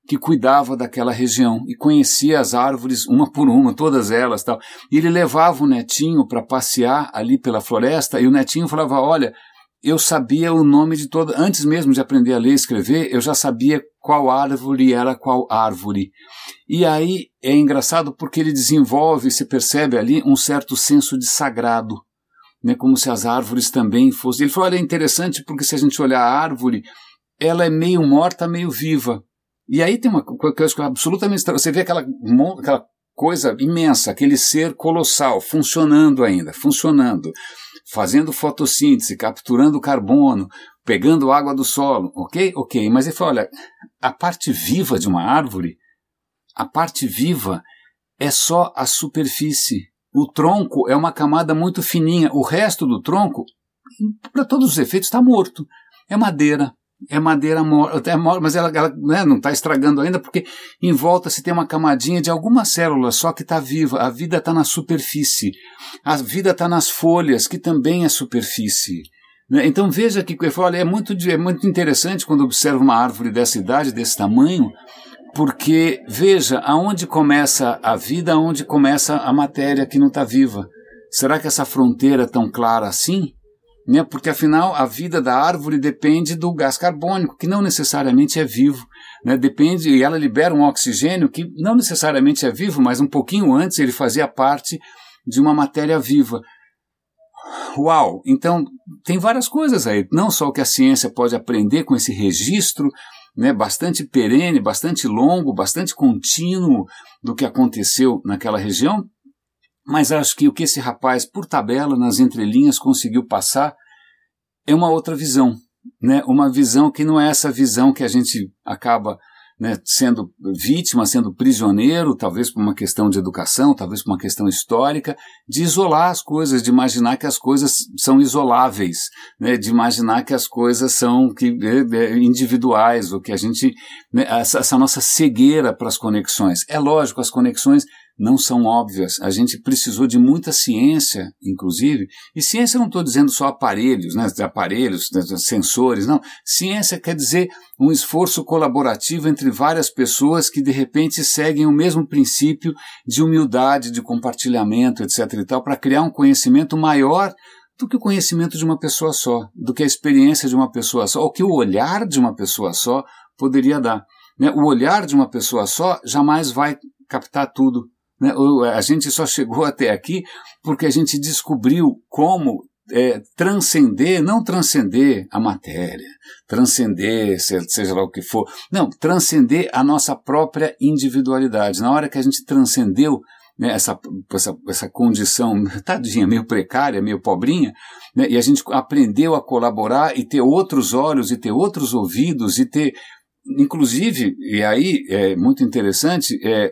que cuidava daquela região e conhecia as árvores uma por uma, todas elas, tal. E ele levava o netinho para passear ali pela floresta e o netinho falava: "Olha, eu sabia o nome de toda. Antes mesmo de aprender a ler e escrever, eu já sabia qual árvore era qual árvore. E aí é engraçado porque ele desenvolve, se percebe ali, um certo senso de sagrado. Né, como se as árvores também fossem. Ele falou: olha, é interessante porque se a gente olhar a árvore, ela é meio morta, meio viva. E aí tem uma coisa absolutamente. Você vê aquela, aquela coisa imensa, aquele ser colossal, funcionando ainda, funcionando fazendo fotossíntese, capturando carbono, pegando água do solo, ok? Ok, mas ele falou, olha, a parte viva de uma árvore, a parte viva é só a superfície. O tronco é uma camada muito fininha, o resto do tronco, para todos os efeitos, está morto. É madeira, é madeira morta, é mas ela, ela né, não está estragando ainda porque em volta se tem uma camadinha de alguma célula só que está viva. A vida está na superfície. A vida está nas folhas, que também é superfície. Né? Então veja que olha, é, muito, é muito interessante quando observa uma árvore dessa idade, desse tamanho, porque veja aonde começa a vida, aonde começa a matéria que não está viva. Será que essa fronteira é tão clara assim? né? porque afinal a vida da árvore depende do gás carbônico, que não necessariamente é vivo. Né? Depende, e ela libera um oxigênio que não necessariamente é vivo, mas um pouquinho antes ele fazia parte de uma matéria viva. Uau! Então, tem várias coisas aí. Não só o que a ciência pode aprender com esse registro né, bastante perene, bastante longo, bastante contínuo do que aconteceu naquela região, mas acho que o que esse rapaz, por tabela, nas entrelinhas, conseguiu passar é uma outra visão. Né? Uma visão que não é essa visão que a gente acaba né, sendo vítima, sendo prisioneiro, talvez por uma questão de educação, talvez por uma questão histórica, de isolar as coisas, de imaginar que as coisas são isoláveis, né, de imaginar que as coisas são que, é, individuais, ou que a gente. Né, essa, essa nossa cegueira para as conexões. É lógico, as conexões não são óbvias. A gente precisou de muita ciência, inclusive, e ciência não estou dizendo só aparelhos, né, aparelhos, né, sensores, não. Ciência quer dizer um esforço colaborativo entre várias pessoas que de repente seguem o mesmo princípio de humildade, de compartilhamento, etc. e tal, para criar um conhecimento maior do que o conhecimento de uma pessoa só, do que a experiência de uma pessoa só, ou que o olhar de uma pessoa só poderia dar. Né? O olhar de uma pessoa só jamais vai captar tudo. Né? A gente só chegou até aqui porque a gente descobriu como é, transcender, não transcender a matéria, transcender, seja lá o que for, não, transcender a nossa própria individualidade. Na hora que a gente transcendeu né, essa, essa, essa condição, tadinha, meio precária, meio pobrinha, né, e a gente aprendeu a colaborar e ter outros olhos, e ter outros ouvidos, e ter, inclusive, e aí é muito interessante, é,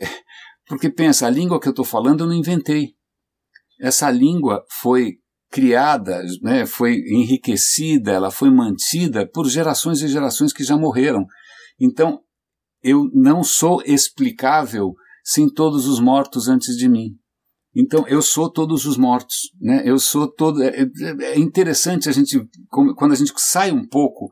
porque pensa, a língua que eu estou falando eu não inventei. Essa língua foi criada, né, foi enriquecida, ela foi mantida por gerações e gerações que já morreram. Então, eu não sou explicável sem todos os mortos antes de mim. Então, eu sou todos os mortos, né? Eu sou todo. É, é, é interessante a gente, quando a gente sai um pouco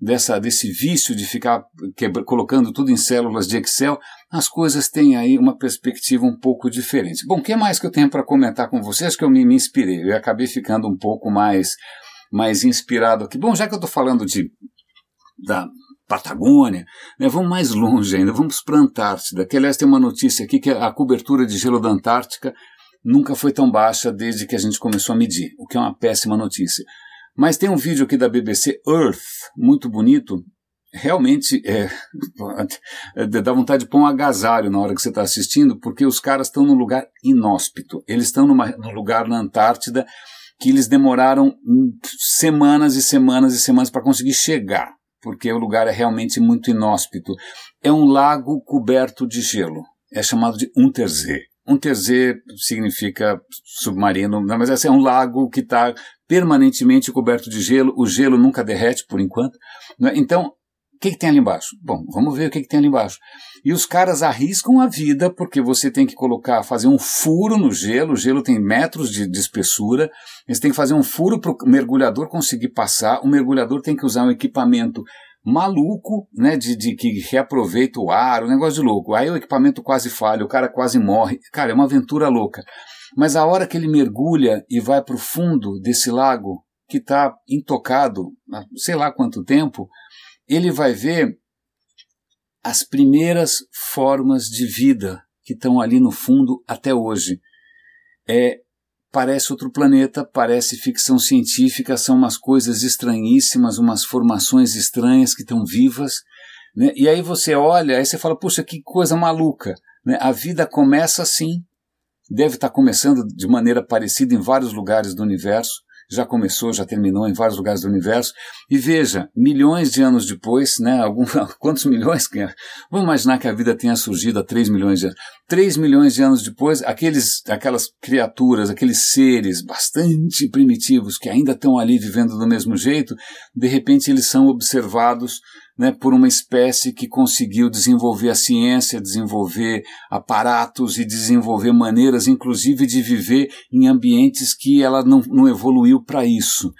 dessa, desse vício de ficar quebra, colocando tudo em células de Excel, as coisas têm aí uma perspectiva um pouco diferente. Bom, o que mais que eu tenho para comentar com vocês que eu me, me inspirei? Eu acabei ficando um pouco mais, mais inspirado aqui. Bom, já que eu estou falando de da Patagônia, né, vamos mais longe ainda, vamos para a Antártida, que aliás tem uma notícia aqui que a cobertura de gelo da Antártica nunca foi tão baixa desde que a gente começou a medir, o que é uma péssima notícia. Mas tem um vídeo aqui da BBC Earth, muito bonito. Realmente é, dá vontade de pôr um agasalho na hora que você está assistindo, porque os caras estão num lugar inóspito. Eles estão num lugar na Antártida que eles demoraram semanas e semanas e semanas para conseguir chegar, porque o lugar é realmente muito inóspito. É um lago coberto de gelo. É chamado de Untersee. Untersee significa submarino, mas esse é um lago que está permanentemente coberto de gelo, o gelo nunca derrete por enquanto. Né? Então, o que, que, tem ali embaixo? Bom, vamos ver o que, que, tem ali embaixo. E os caras arriscam a vida porque você tem que colocar, fazer um furo no gelo, o gelo tem metros de, de espessura, eles têm que fazer um furo para o mergulhador conseguir passar, o mergulhador tem que usar um equipamento maluco, né, de, de que reaproveita o ar, um negócio de louco. Aí o equipamento quase falha, o cara quase morre. Cara, é uma aventura louca. Mas a hora que ele mergulha e vai para o fundo desse lago, que está intocado há sei lá quanto tempo, ele vai ver as primeiras formas de vida que estão ali no fundo até hoje. É, parece outro planeta, parece ficção científica, são umas coisas estranhíssimas, umas formações estranhas que estão vivas. Né? E aí você olha, aí você fala, puxa, que coisa maluca. Né? A vida começa assim, deve estar começando de maneira parecida em vários lugares do universo já começou, já terminou em vários lugares do universo. E veja, milhões de anos depois, né, algum, quantos milhões? Vamos imaginar que a vida tenha surgido há 3 milhões de anos. 3 milhões de anos depois, aqueles, aquelas criaturas, aqueles seres bastante primitivos que ainda estão ali vivendo do mesmo jeito, de repente eles são observados né, por uma espécie que conseguiu desenvolver a ciência, desenvolver aparatos e desenvolver maneiras, inclusive, de viver em ambientes que ela não, não evoluiu para isso.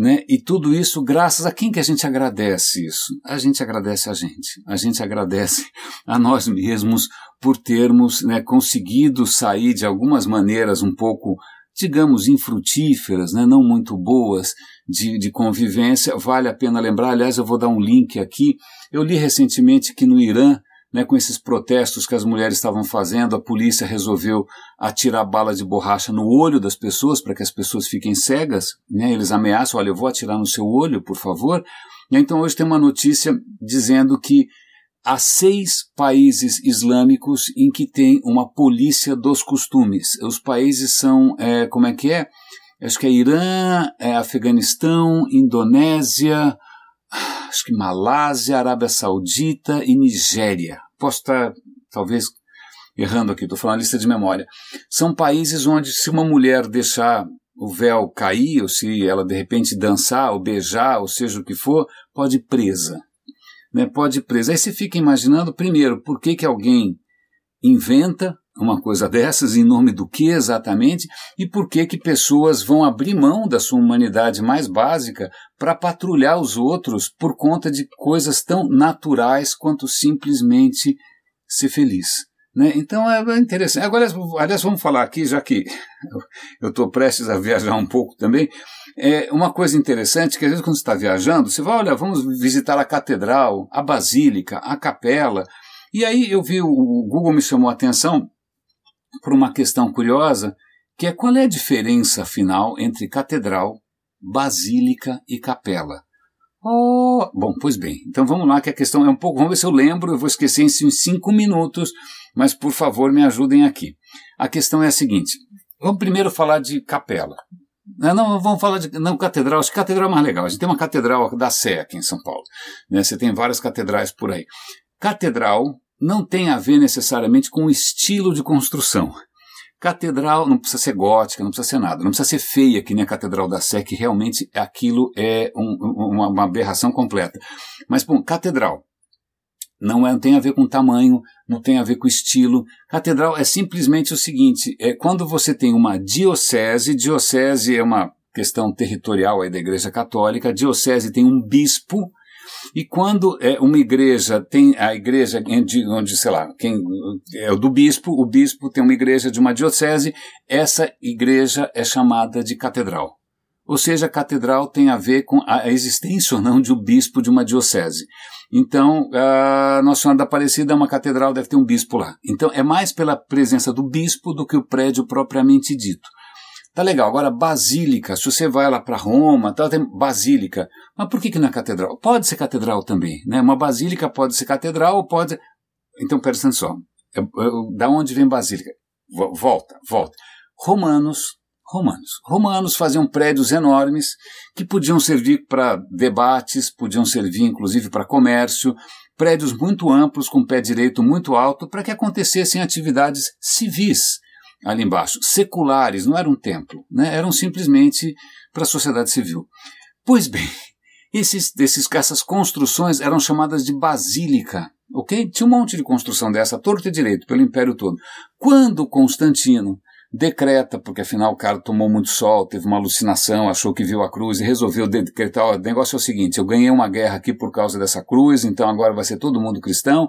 Né? E tudo isso graças a quem que a gente agradece isso? A gente agradece a gente. A gente agradece a nós mesmos por termos né, conseguido sair de algumas maneiras um pouco digamos, infrutíferas, né, não muito boas de, de convivência, vale a pena lembrar. Aliás, eu vou dar um link aqui. Eu li recentemente que no Irã, né, com esses protestos que as mulheres estavam fazendo, a polícia resolveu atirar bala de borracha no olho das pessoas para que as pessoas fiquem cegas. Né, eles ameaçam: olha, eu vou atirar no seu olho, por favor. Então hoje tem uma notícia dizendo que há seis países islâmicos em que tem uma polícia dos costumes. Os países são, é, como é que é? Acho que é Irã, é Afeganistão, Indonésia, acho que Malásia, Arábia Saudita e Nigéria. Posso estar, talvez, errando aqui, estou falando a lista de memória. São países onde, se uma mulher deixar o véu cair, ou se ela de repente dançar ou beijar, ou seja o que for, pode ir presa né, pode ir preso. Aí você fica imaginando, primeiro, por que, que alguém inventa uma coisa dessas, em nome do que exatamente, e por que, que pessoas vão abrir mão da sua humanidade mais básica para patrulhar os outros por conta de coisas tão naturais quanto simplesmente ser feliz. Né? Então é interessante. Agora, aliás, vamos falar aqui, já que eu estou prestes a viajar um pouco também, é uma coisa interessante que às vezes quando você está viajando, você vai, olha, vamos visitar a catedral, a basílica, a capela. E aí eu vi, o Google me chamou a atenção por uma questão curiosa, que é qual é a diferença, afinal, entre catedral, basílica e capela. Oh, bom, pois bem, então vamos lá que a questão é um pouco, vamos ver se eu lembro, eu vou esquecer em cinco minutos, mas por favor me ajudem aqui. A questão é a seguinte, vamos primeiro falar de capela. Não, vamos falar de não, catedral. Acho que catedral é mais legal. A gente tem uma catedral da Sé aqui em São Paulo. Né? Você tem várias catedrais por aí. Catedral não tem a ver necessariamente com o estilo de construção. Catedral não precisa ser gótica, não precisa ser nada, não precisa ser feia que nem a Catedral da Sé, que realmente aquilo é um, uma, uma aberração completa. Mas, bom, catedral não, é, não tem a ver com tamanho, não tem a ver com estilo. Catedral é simplesmente o seguinte: é quando você tem uma diocese, diocese é uma questão territorial aí da Igreja Católica, a diocese tem um bispo, e quando é uma igreja tem a igreja onde, onde, sei lá, quem é o do bispo, o bispo tem uma igreja de uma diocese, essa igreja é chamada de catedral. Ou seja, a catedral tem a ver com a existência ou não de um bispo de uma diocese. Então, a Nossa Senhora da Aparecida é uma catedral, deve ter um bispo lá. Então, é mais pela presença do bispo do que o prédio propriamente dito. Tá legal. Agora, basílica, se você vai lá para Roma, tá, tem basílica. Mas por que, que não é catedral? Pode ser catedral também. Né? Uma basílica pode ser catedral, pode. Então, presta atenção. É, é, da onde vem basílica? Volta, volta. Romanos romanos. Romanos faziam prédios enormes que podiam servir para debates, podiam servir inclusive para comércio, prédios muito amplos com pé direito muito alto para que acontecessem atividades civis ali embaixo, seculares, não era um templo, né? eram simplesmente para a sociedade civil. Pois bem, esses, esses, essas construções eram chamadas de basílica, ok? Tinha um monte de construção dessa, torto e direito, pelo império todo. Quando Constantino decreta, porque afinal o cara tomou muito sol, teve uma alucinação, achou que viu a cruz e resolveu decretar, o negócio é o seguinte, eu ganhei uma guerra aqui por causa dessa cruz, então agora vai ser todo mundo cristão,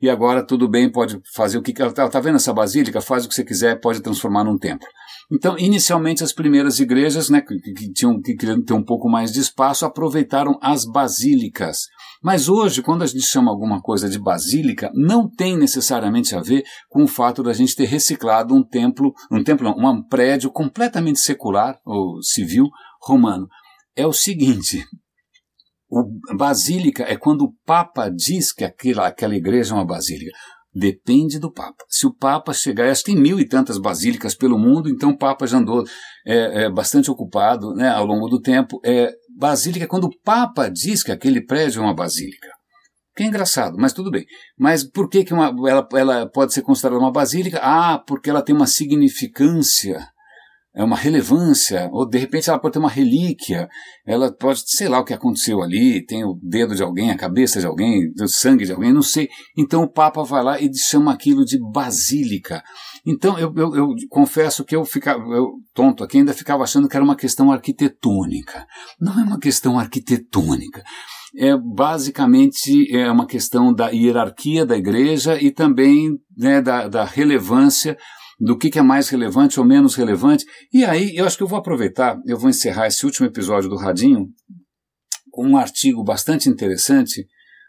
e agora tudo bem, pode fazer o que, tá, tá vendo essa basílica? Faz o que você quiser, pode transformar num templo. Então, inicialmente, as primeiras igrejas, né, que, que tinham que queriam ter um pouco mais de espaço, aproveitaram as basílicas. Mas hoje, quando a gente chama alguma coisa de basílica, não tem necessariamente a ver com o fato da gente ter reciclado um templo, um templo não, um prédio completamente secular ou civil romano. É o seguinte, o basílica é quando o Papa diz que aquela, aquela igreja é uma basílica. Depende do Papa. Se o Papa chegar, acho que tem mil e tantas basílicas pelo mundo, então o Papa já andou é, é, bastante ocupado né, ao longo do tempo. É, basílica quando o Papa diz que aquele prédio é uma basílica. Que é engraçado, mas tudo bem. Mas por que, que uma, ela, ela pode ser considerada uma basílica? Ah, porque ela tem uma significância é uma relevância, ou de repente ela pode ter uma relíquia, ela pode, sei lá o que aconteceu ali, tem o dedo de alguém, a cabeça de alguém, o sangue de alguém, não sei. Então o Papa vai lá e chama aquilo de basílica. Então eu, eu, eu confesso que eu ficava, eu, tonto aqui, ainda ficava achando que era uma questão arquitetônica. Não é uma questão arquitetônica é basicamente é uma questão da hierarquia da igreja e também né, da, da relevância do que, que é mais relevante ou menos relevante. E aí, eu acho que eu vou aproveitar, eu vou encerrar esse último episódio do Radinho com um artigo bastante interessante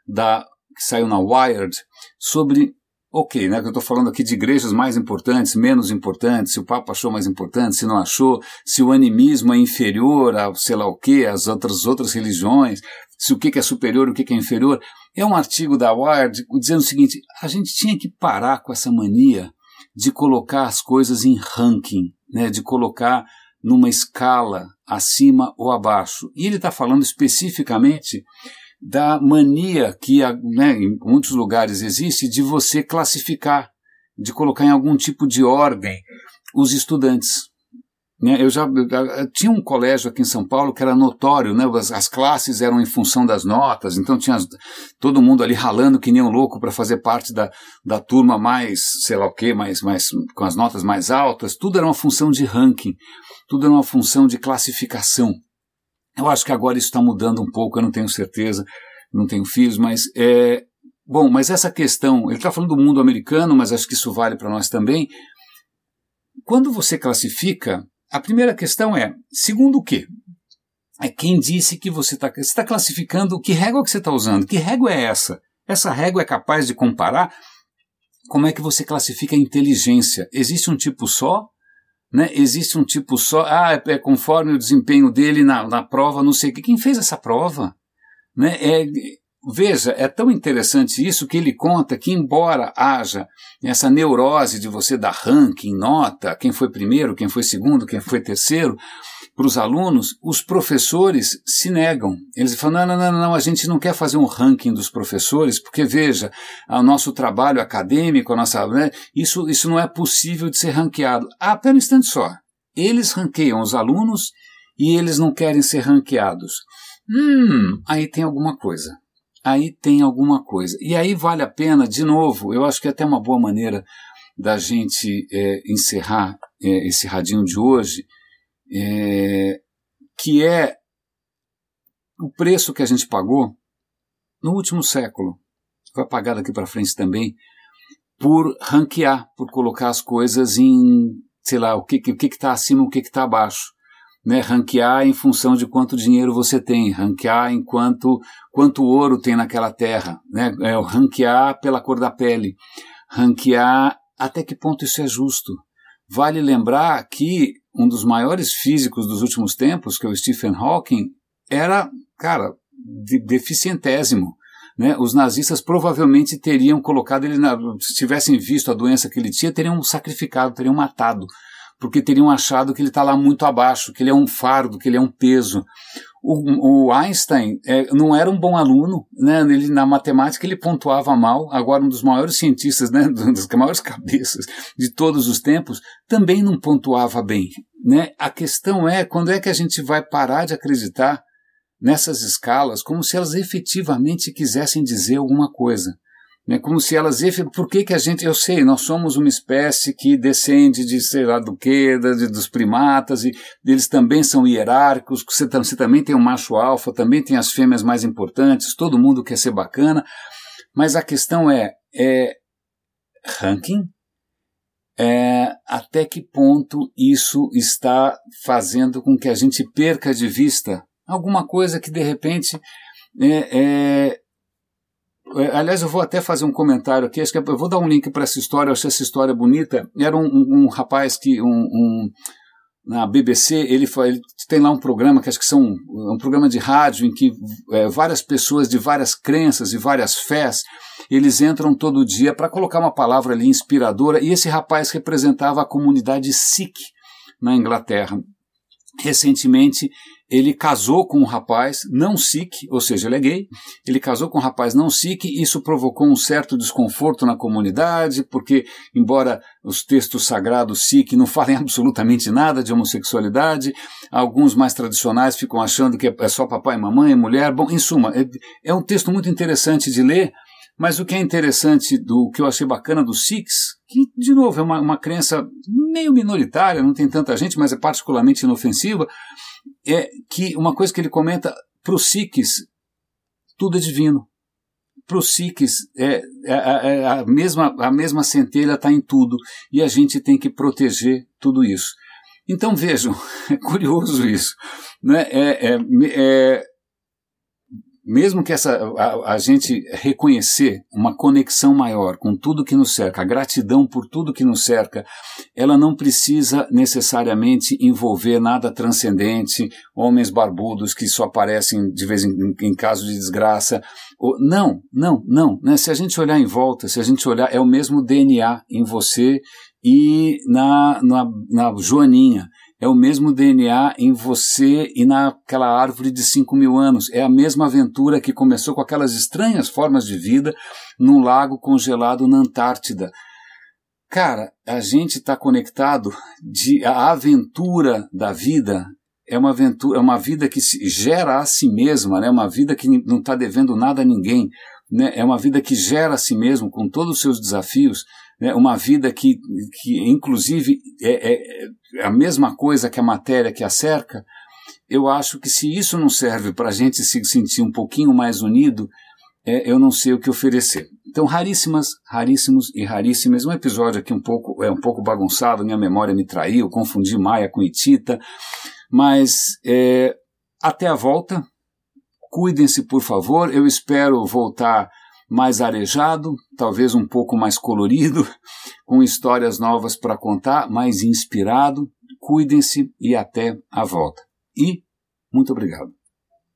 da, que saiu na Wired sobre Ok, né? Eu estou falando aqui de igrejas mais importantes, menos importantes, se o Papa achou mais importante, se não achou, se o animismo é inferior a sei lá o que, as outras, outras religiões, se o que, que é superior, o que, que é inferior. É um artigo da Wired dizendo o seguinte: a gente tinha que parar com essa mania de colocar as coisas em ranking, né, de colocar numa escala acima ou abaixo. E ele está falando especificamente da mania que né, em muitos lugares existe de você classificar, de colocar em algum tipo de ordem os estudantes. Né? Eu já eu, tinha um colégio aqui em São Paulo que era notório, né? as, as classes eram em função das notas, então tinha todo mundo ali ralando que nem um louco para fazer parte da, da turma mais, sei lá o quê, mais, mais, com as notas mais altas, tudo era uma função de ranking, tudo era uma função de classificação. Eu acho que agora isso está mudando um pouco, eu não tenho certeza, não tenho filhos, mas é, Bom, mas essa questão, ele está falando do mundo americano, mas acho que isso vale para nós também. Quando você classifica, a primeira questão é, segundo o quê? É quem disse que você está tá classificando, que régua que você está usando? Que régua é essa? Essa régua é capaz de comparar como é que você classifica a inteligência? Existe um tipo só? Né? Existe um tipo só? Ah, é, é conforme o desempenho dele na, na prova, não sei o que. Quem fez essa prova? Né? É, Veja, é tão interessante isso que ele conta que, embora haja essa neurose de você dar ranking, nota, quem foi primeiro, quem foi segundo, quem foi terceiro, para os alunos, os professores se negam. Eles falam: não, não, não, não, a gente não quer fazer um ranking dos professores, porque veja, o nosso trabalho acadêmico, a nossa, né, isso, isso não é possível de ser ranqueado. Ah, pera um instante só. Eles ranqueiam os alunos e eles não querem ser ranqueados. Hum, aí tem alguma coisa aí tem alguma coisa. E aí vale a pena, de novo, eu acho que é até uma boa maneira da gente é, encerrar é, esse radinho de hoje, é, que é o preço que a gente pagou no último século, vai pagar daqui para frente também, por ranquear, por colocar as coisas em, sei lá, o que está tá acima, o que está abaixo né, ranquear em função de quanto dinheiro você tem, ranquear em quanto, quanto ouro tem naquela terra, né, é, ranquear pela cor da pele, ranquear até que ponto isso é justo. Vale lembrar que um dos maiores físicos dos últimos tempos, que é o Stephen Hawking, era, cara, de, deficientésimo. Né? Os nazistas provavelmente teriam colocado ele na. Se tivessem visto a doença que ele tinha, teriam sacrificado, teriam matado porque teriam achado que ele está lá muito abaixo, que ele é um fardo, que ele é um peso. O, o Einstein é, não era um bom aluno, né? Ele, na matemática ele pontuava mal. Agora um dos maiores cientistas, né? Das maiores cabeças de todos os tempos, também não pontuava bem, né? A questão é quando é que a gente vai parar de acreditar nessas escalas como se elas efetivamente quisessem dizer alguma coisa. É como se elas. Por que, que a gente. Eu sei, nós somos uma espécie que descende de sei lá do que, dos primatas, e eles também são hierárquicos. Você, você também tem o um macho alfa, também tem as fêmeas mais importantes, todo mundo quer ser bacana. Mas a questão é: é ranking? é, até que ponto isso está fazendo com que a gente perca de vista alguma coisa que de repente é, é, é aliás, eu vou até fazer um comentário aqui. Acho que eu vou dar um link para essa história. Eu achei essa história bonita. Era um, um, um rapaz que um, na BBC ele, ele, tem lá um programa que acho que são um programa de rádio em que é, várias pessoas de várias crenças e várias fés eles entram todo dia para colocar uma palavra ali inspiradora. E esse rapaz representava a comunidade Sikh na Inglaterra. Recentemente ele casou com um rapaz não sikh, ou seja, ele é gay, ele casou com um rapaz não sikh, e isso provocou um certo desconforto na comunidade, porque, embora os textos sagrados sikh não falem absolutamente nada de homossexualidade, alguns mais tradicionais ficam achando que é só papai, mamãe, e mulher. Bom, em suma, é, é um texto muito interessante de ler, mas o que é interessante, do que eu achei bacana dos Sikhs, que, de novo, é uma, uma crença meio minoritária, não tem tanta gente, mas é particularmente inofensiva, é que uma coisa que ele comenta para os Sikhs, tudo é divino. Para os Sikhs, é, é, é, é, a, mesma, a mesma centelha está em tudo e a gente tem que proteger tudo isso. Então vejam, é curioso isso. Né? É, é, é mesmo que essa, a, a, gente reconhecer uma conexão maior com tudo que nos cerca, a gratidão por tudo que nos cerca, ela não precisa necessariamente envolver nada transcendente, homens barbudos que só aparecem de vez em, em, caso de desgraça. Ou, não, não, não. Né? Se a gente olhar em volta, se a gente olhar, é o mesmo DNA em você e na, na, na Joaninha é o mesmo DNA em você e naquela árvore de 5 mil anos. É a mesma aventura que começou com aquelas estranhas formas de vida num lago congelado na Antártida. Cara, a gente está conectado de a aventura da vida é uma aventura, é uma vida que se gera a si mesma, né? Uma vida que não está devendo nada a ninguém, né? É uma vida que gera a si mesmo com todos os seus desafios né, uma vida que, que inclusive, é, é, é, a mesma coisa que a matéria que a cerca, eu acho que se isso não serve para a gente se sentir um pouquinho mais unido, é, eu não sei o que oferecer. Então, raríssimas, raríssimos e raríssimas. Um episódio aqui um pouco, é um pouco bagunçado, minha memória me traiu, confundi Maia com Itita, mas é, até a volta. Cuidem-se, por favor. Eu espero voltar mais arejado, talvez um pouco mais colorido, com histórias novas para contar, mais inspirado. Cuidem-se e até a volta. E muito obrigado.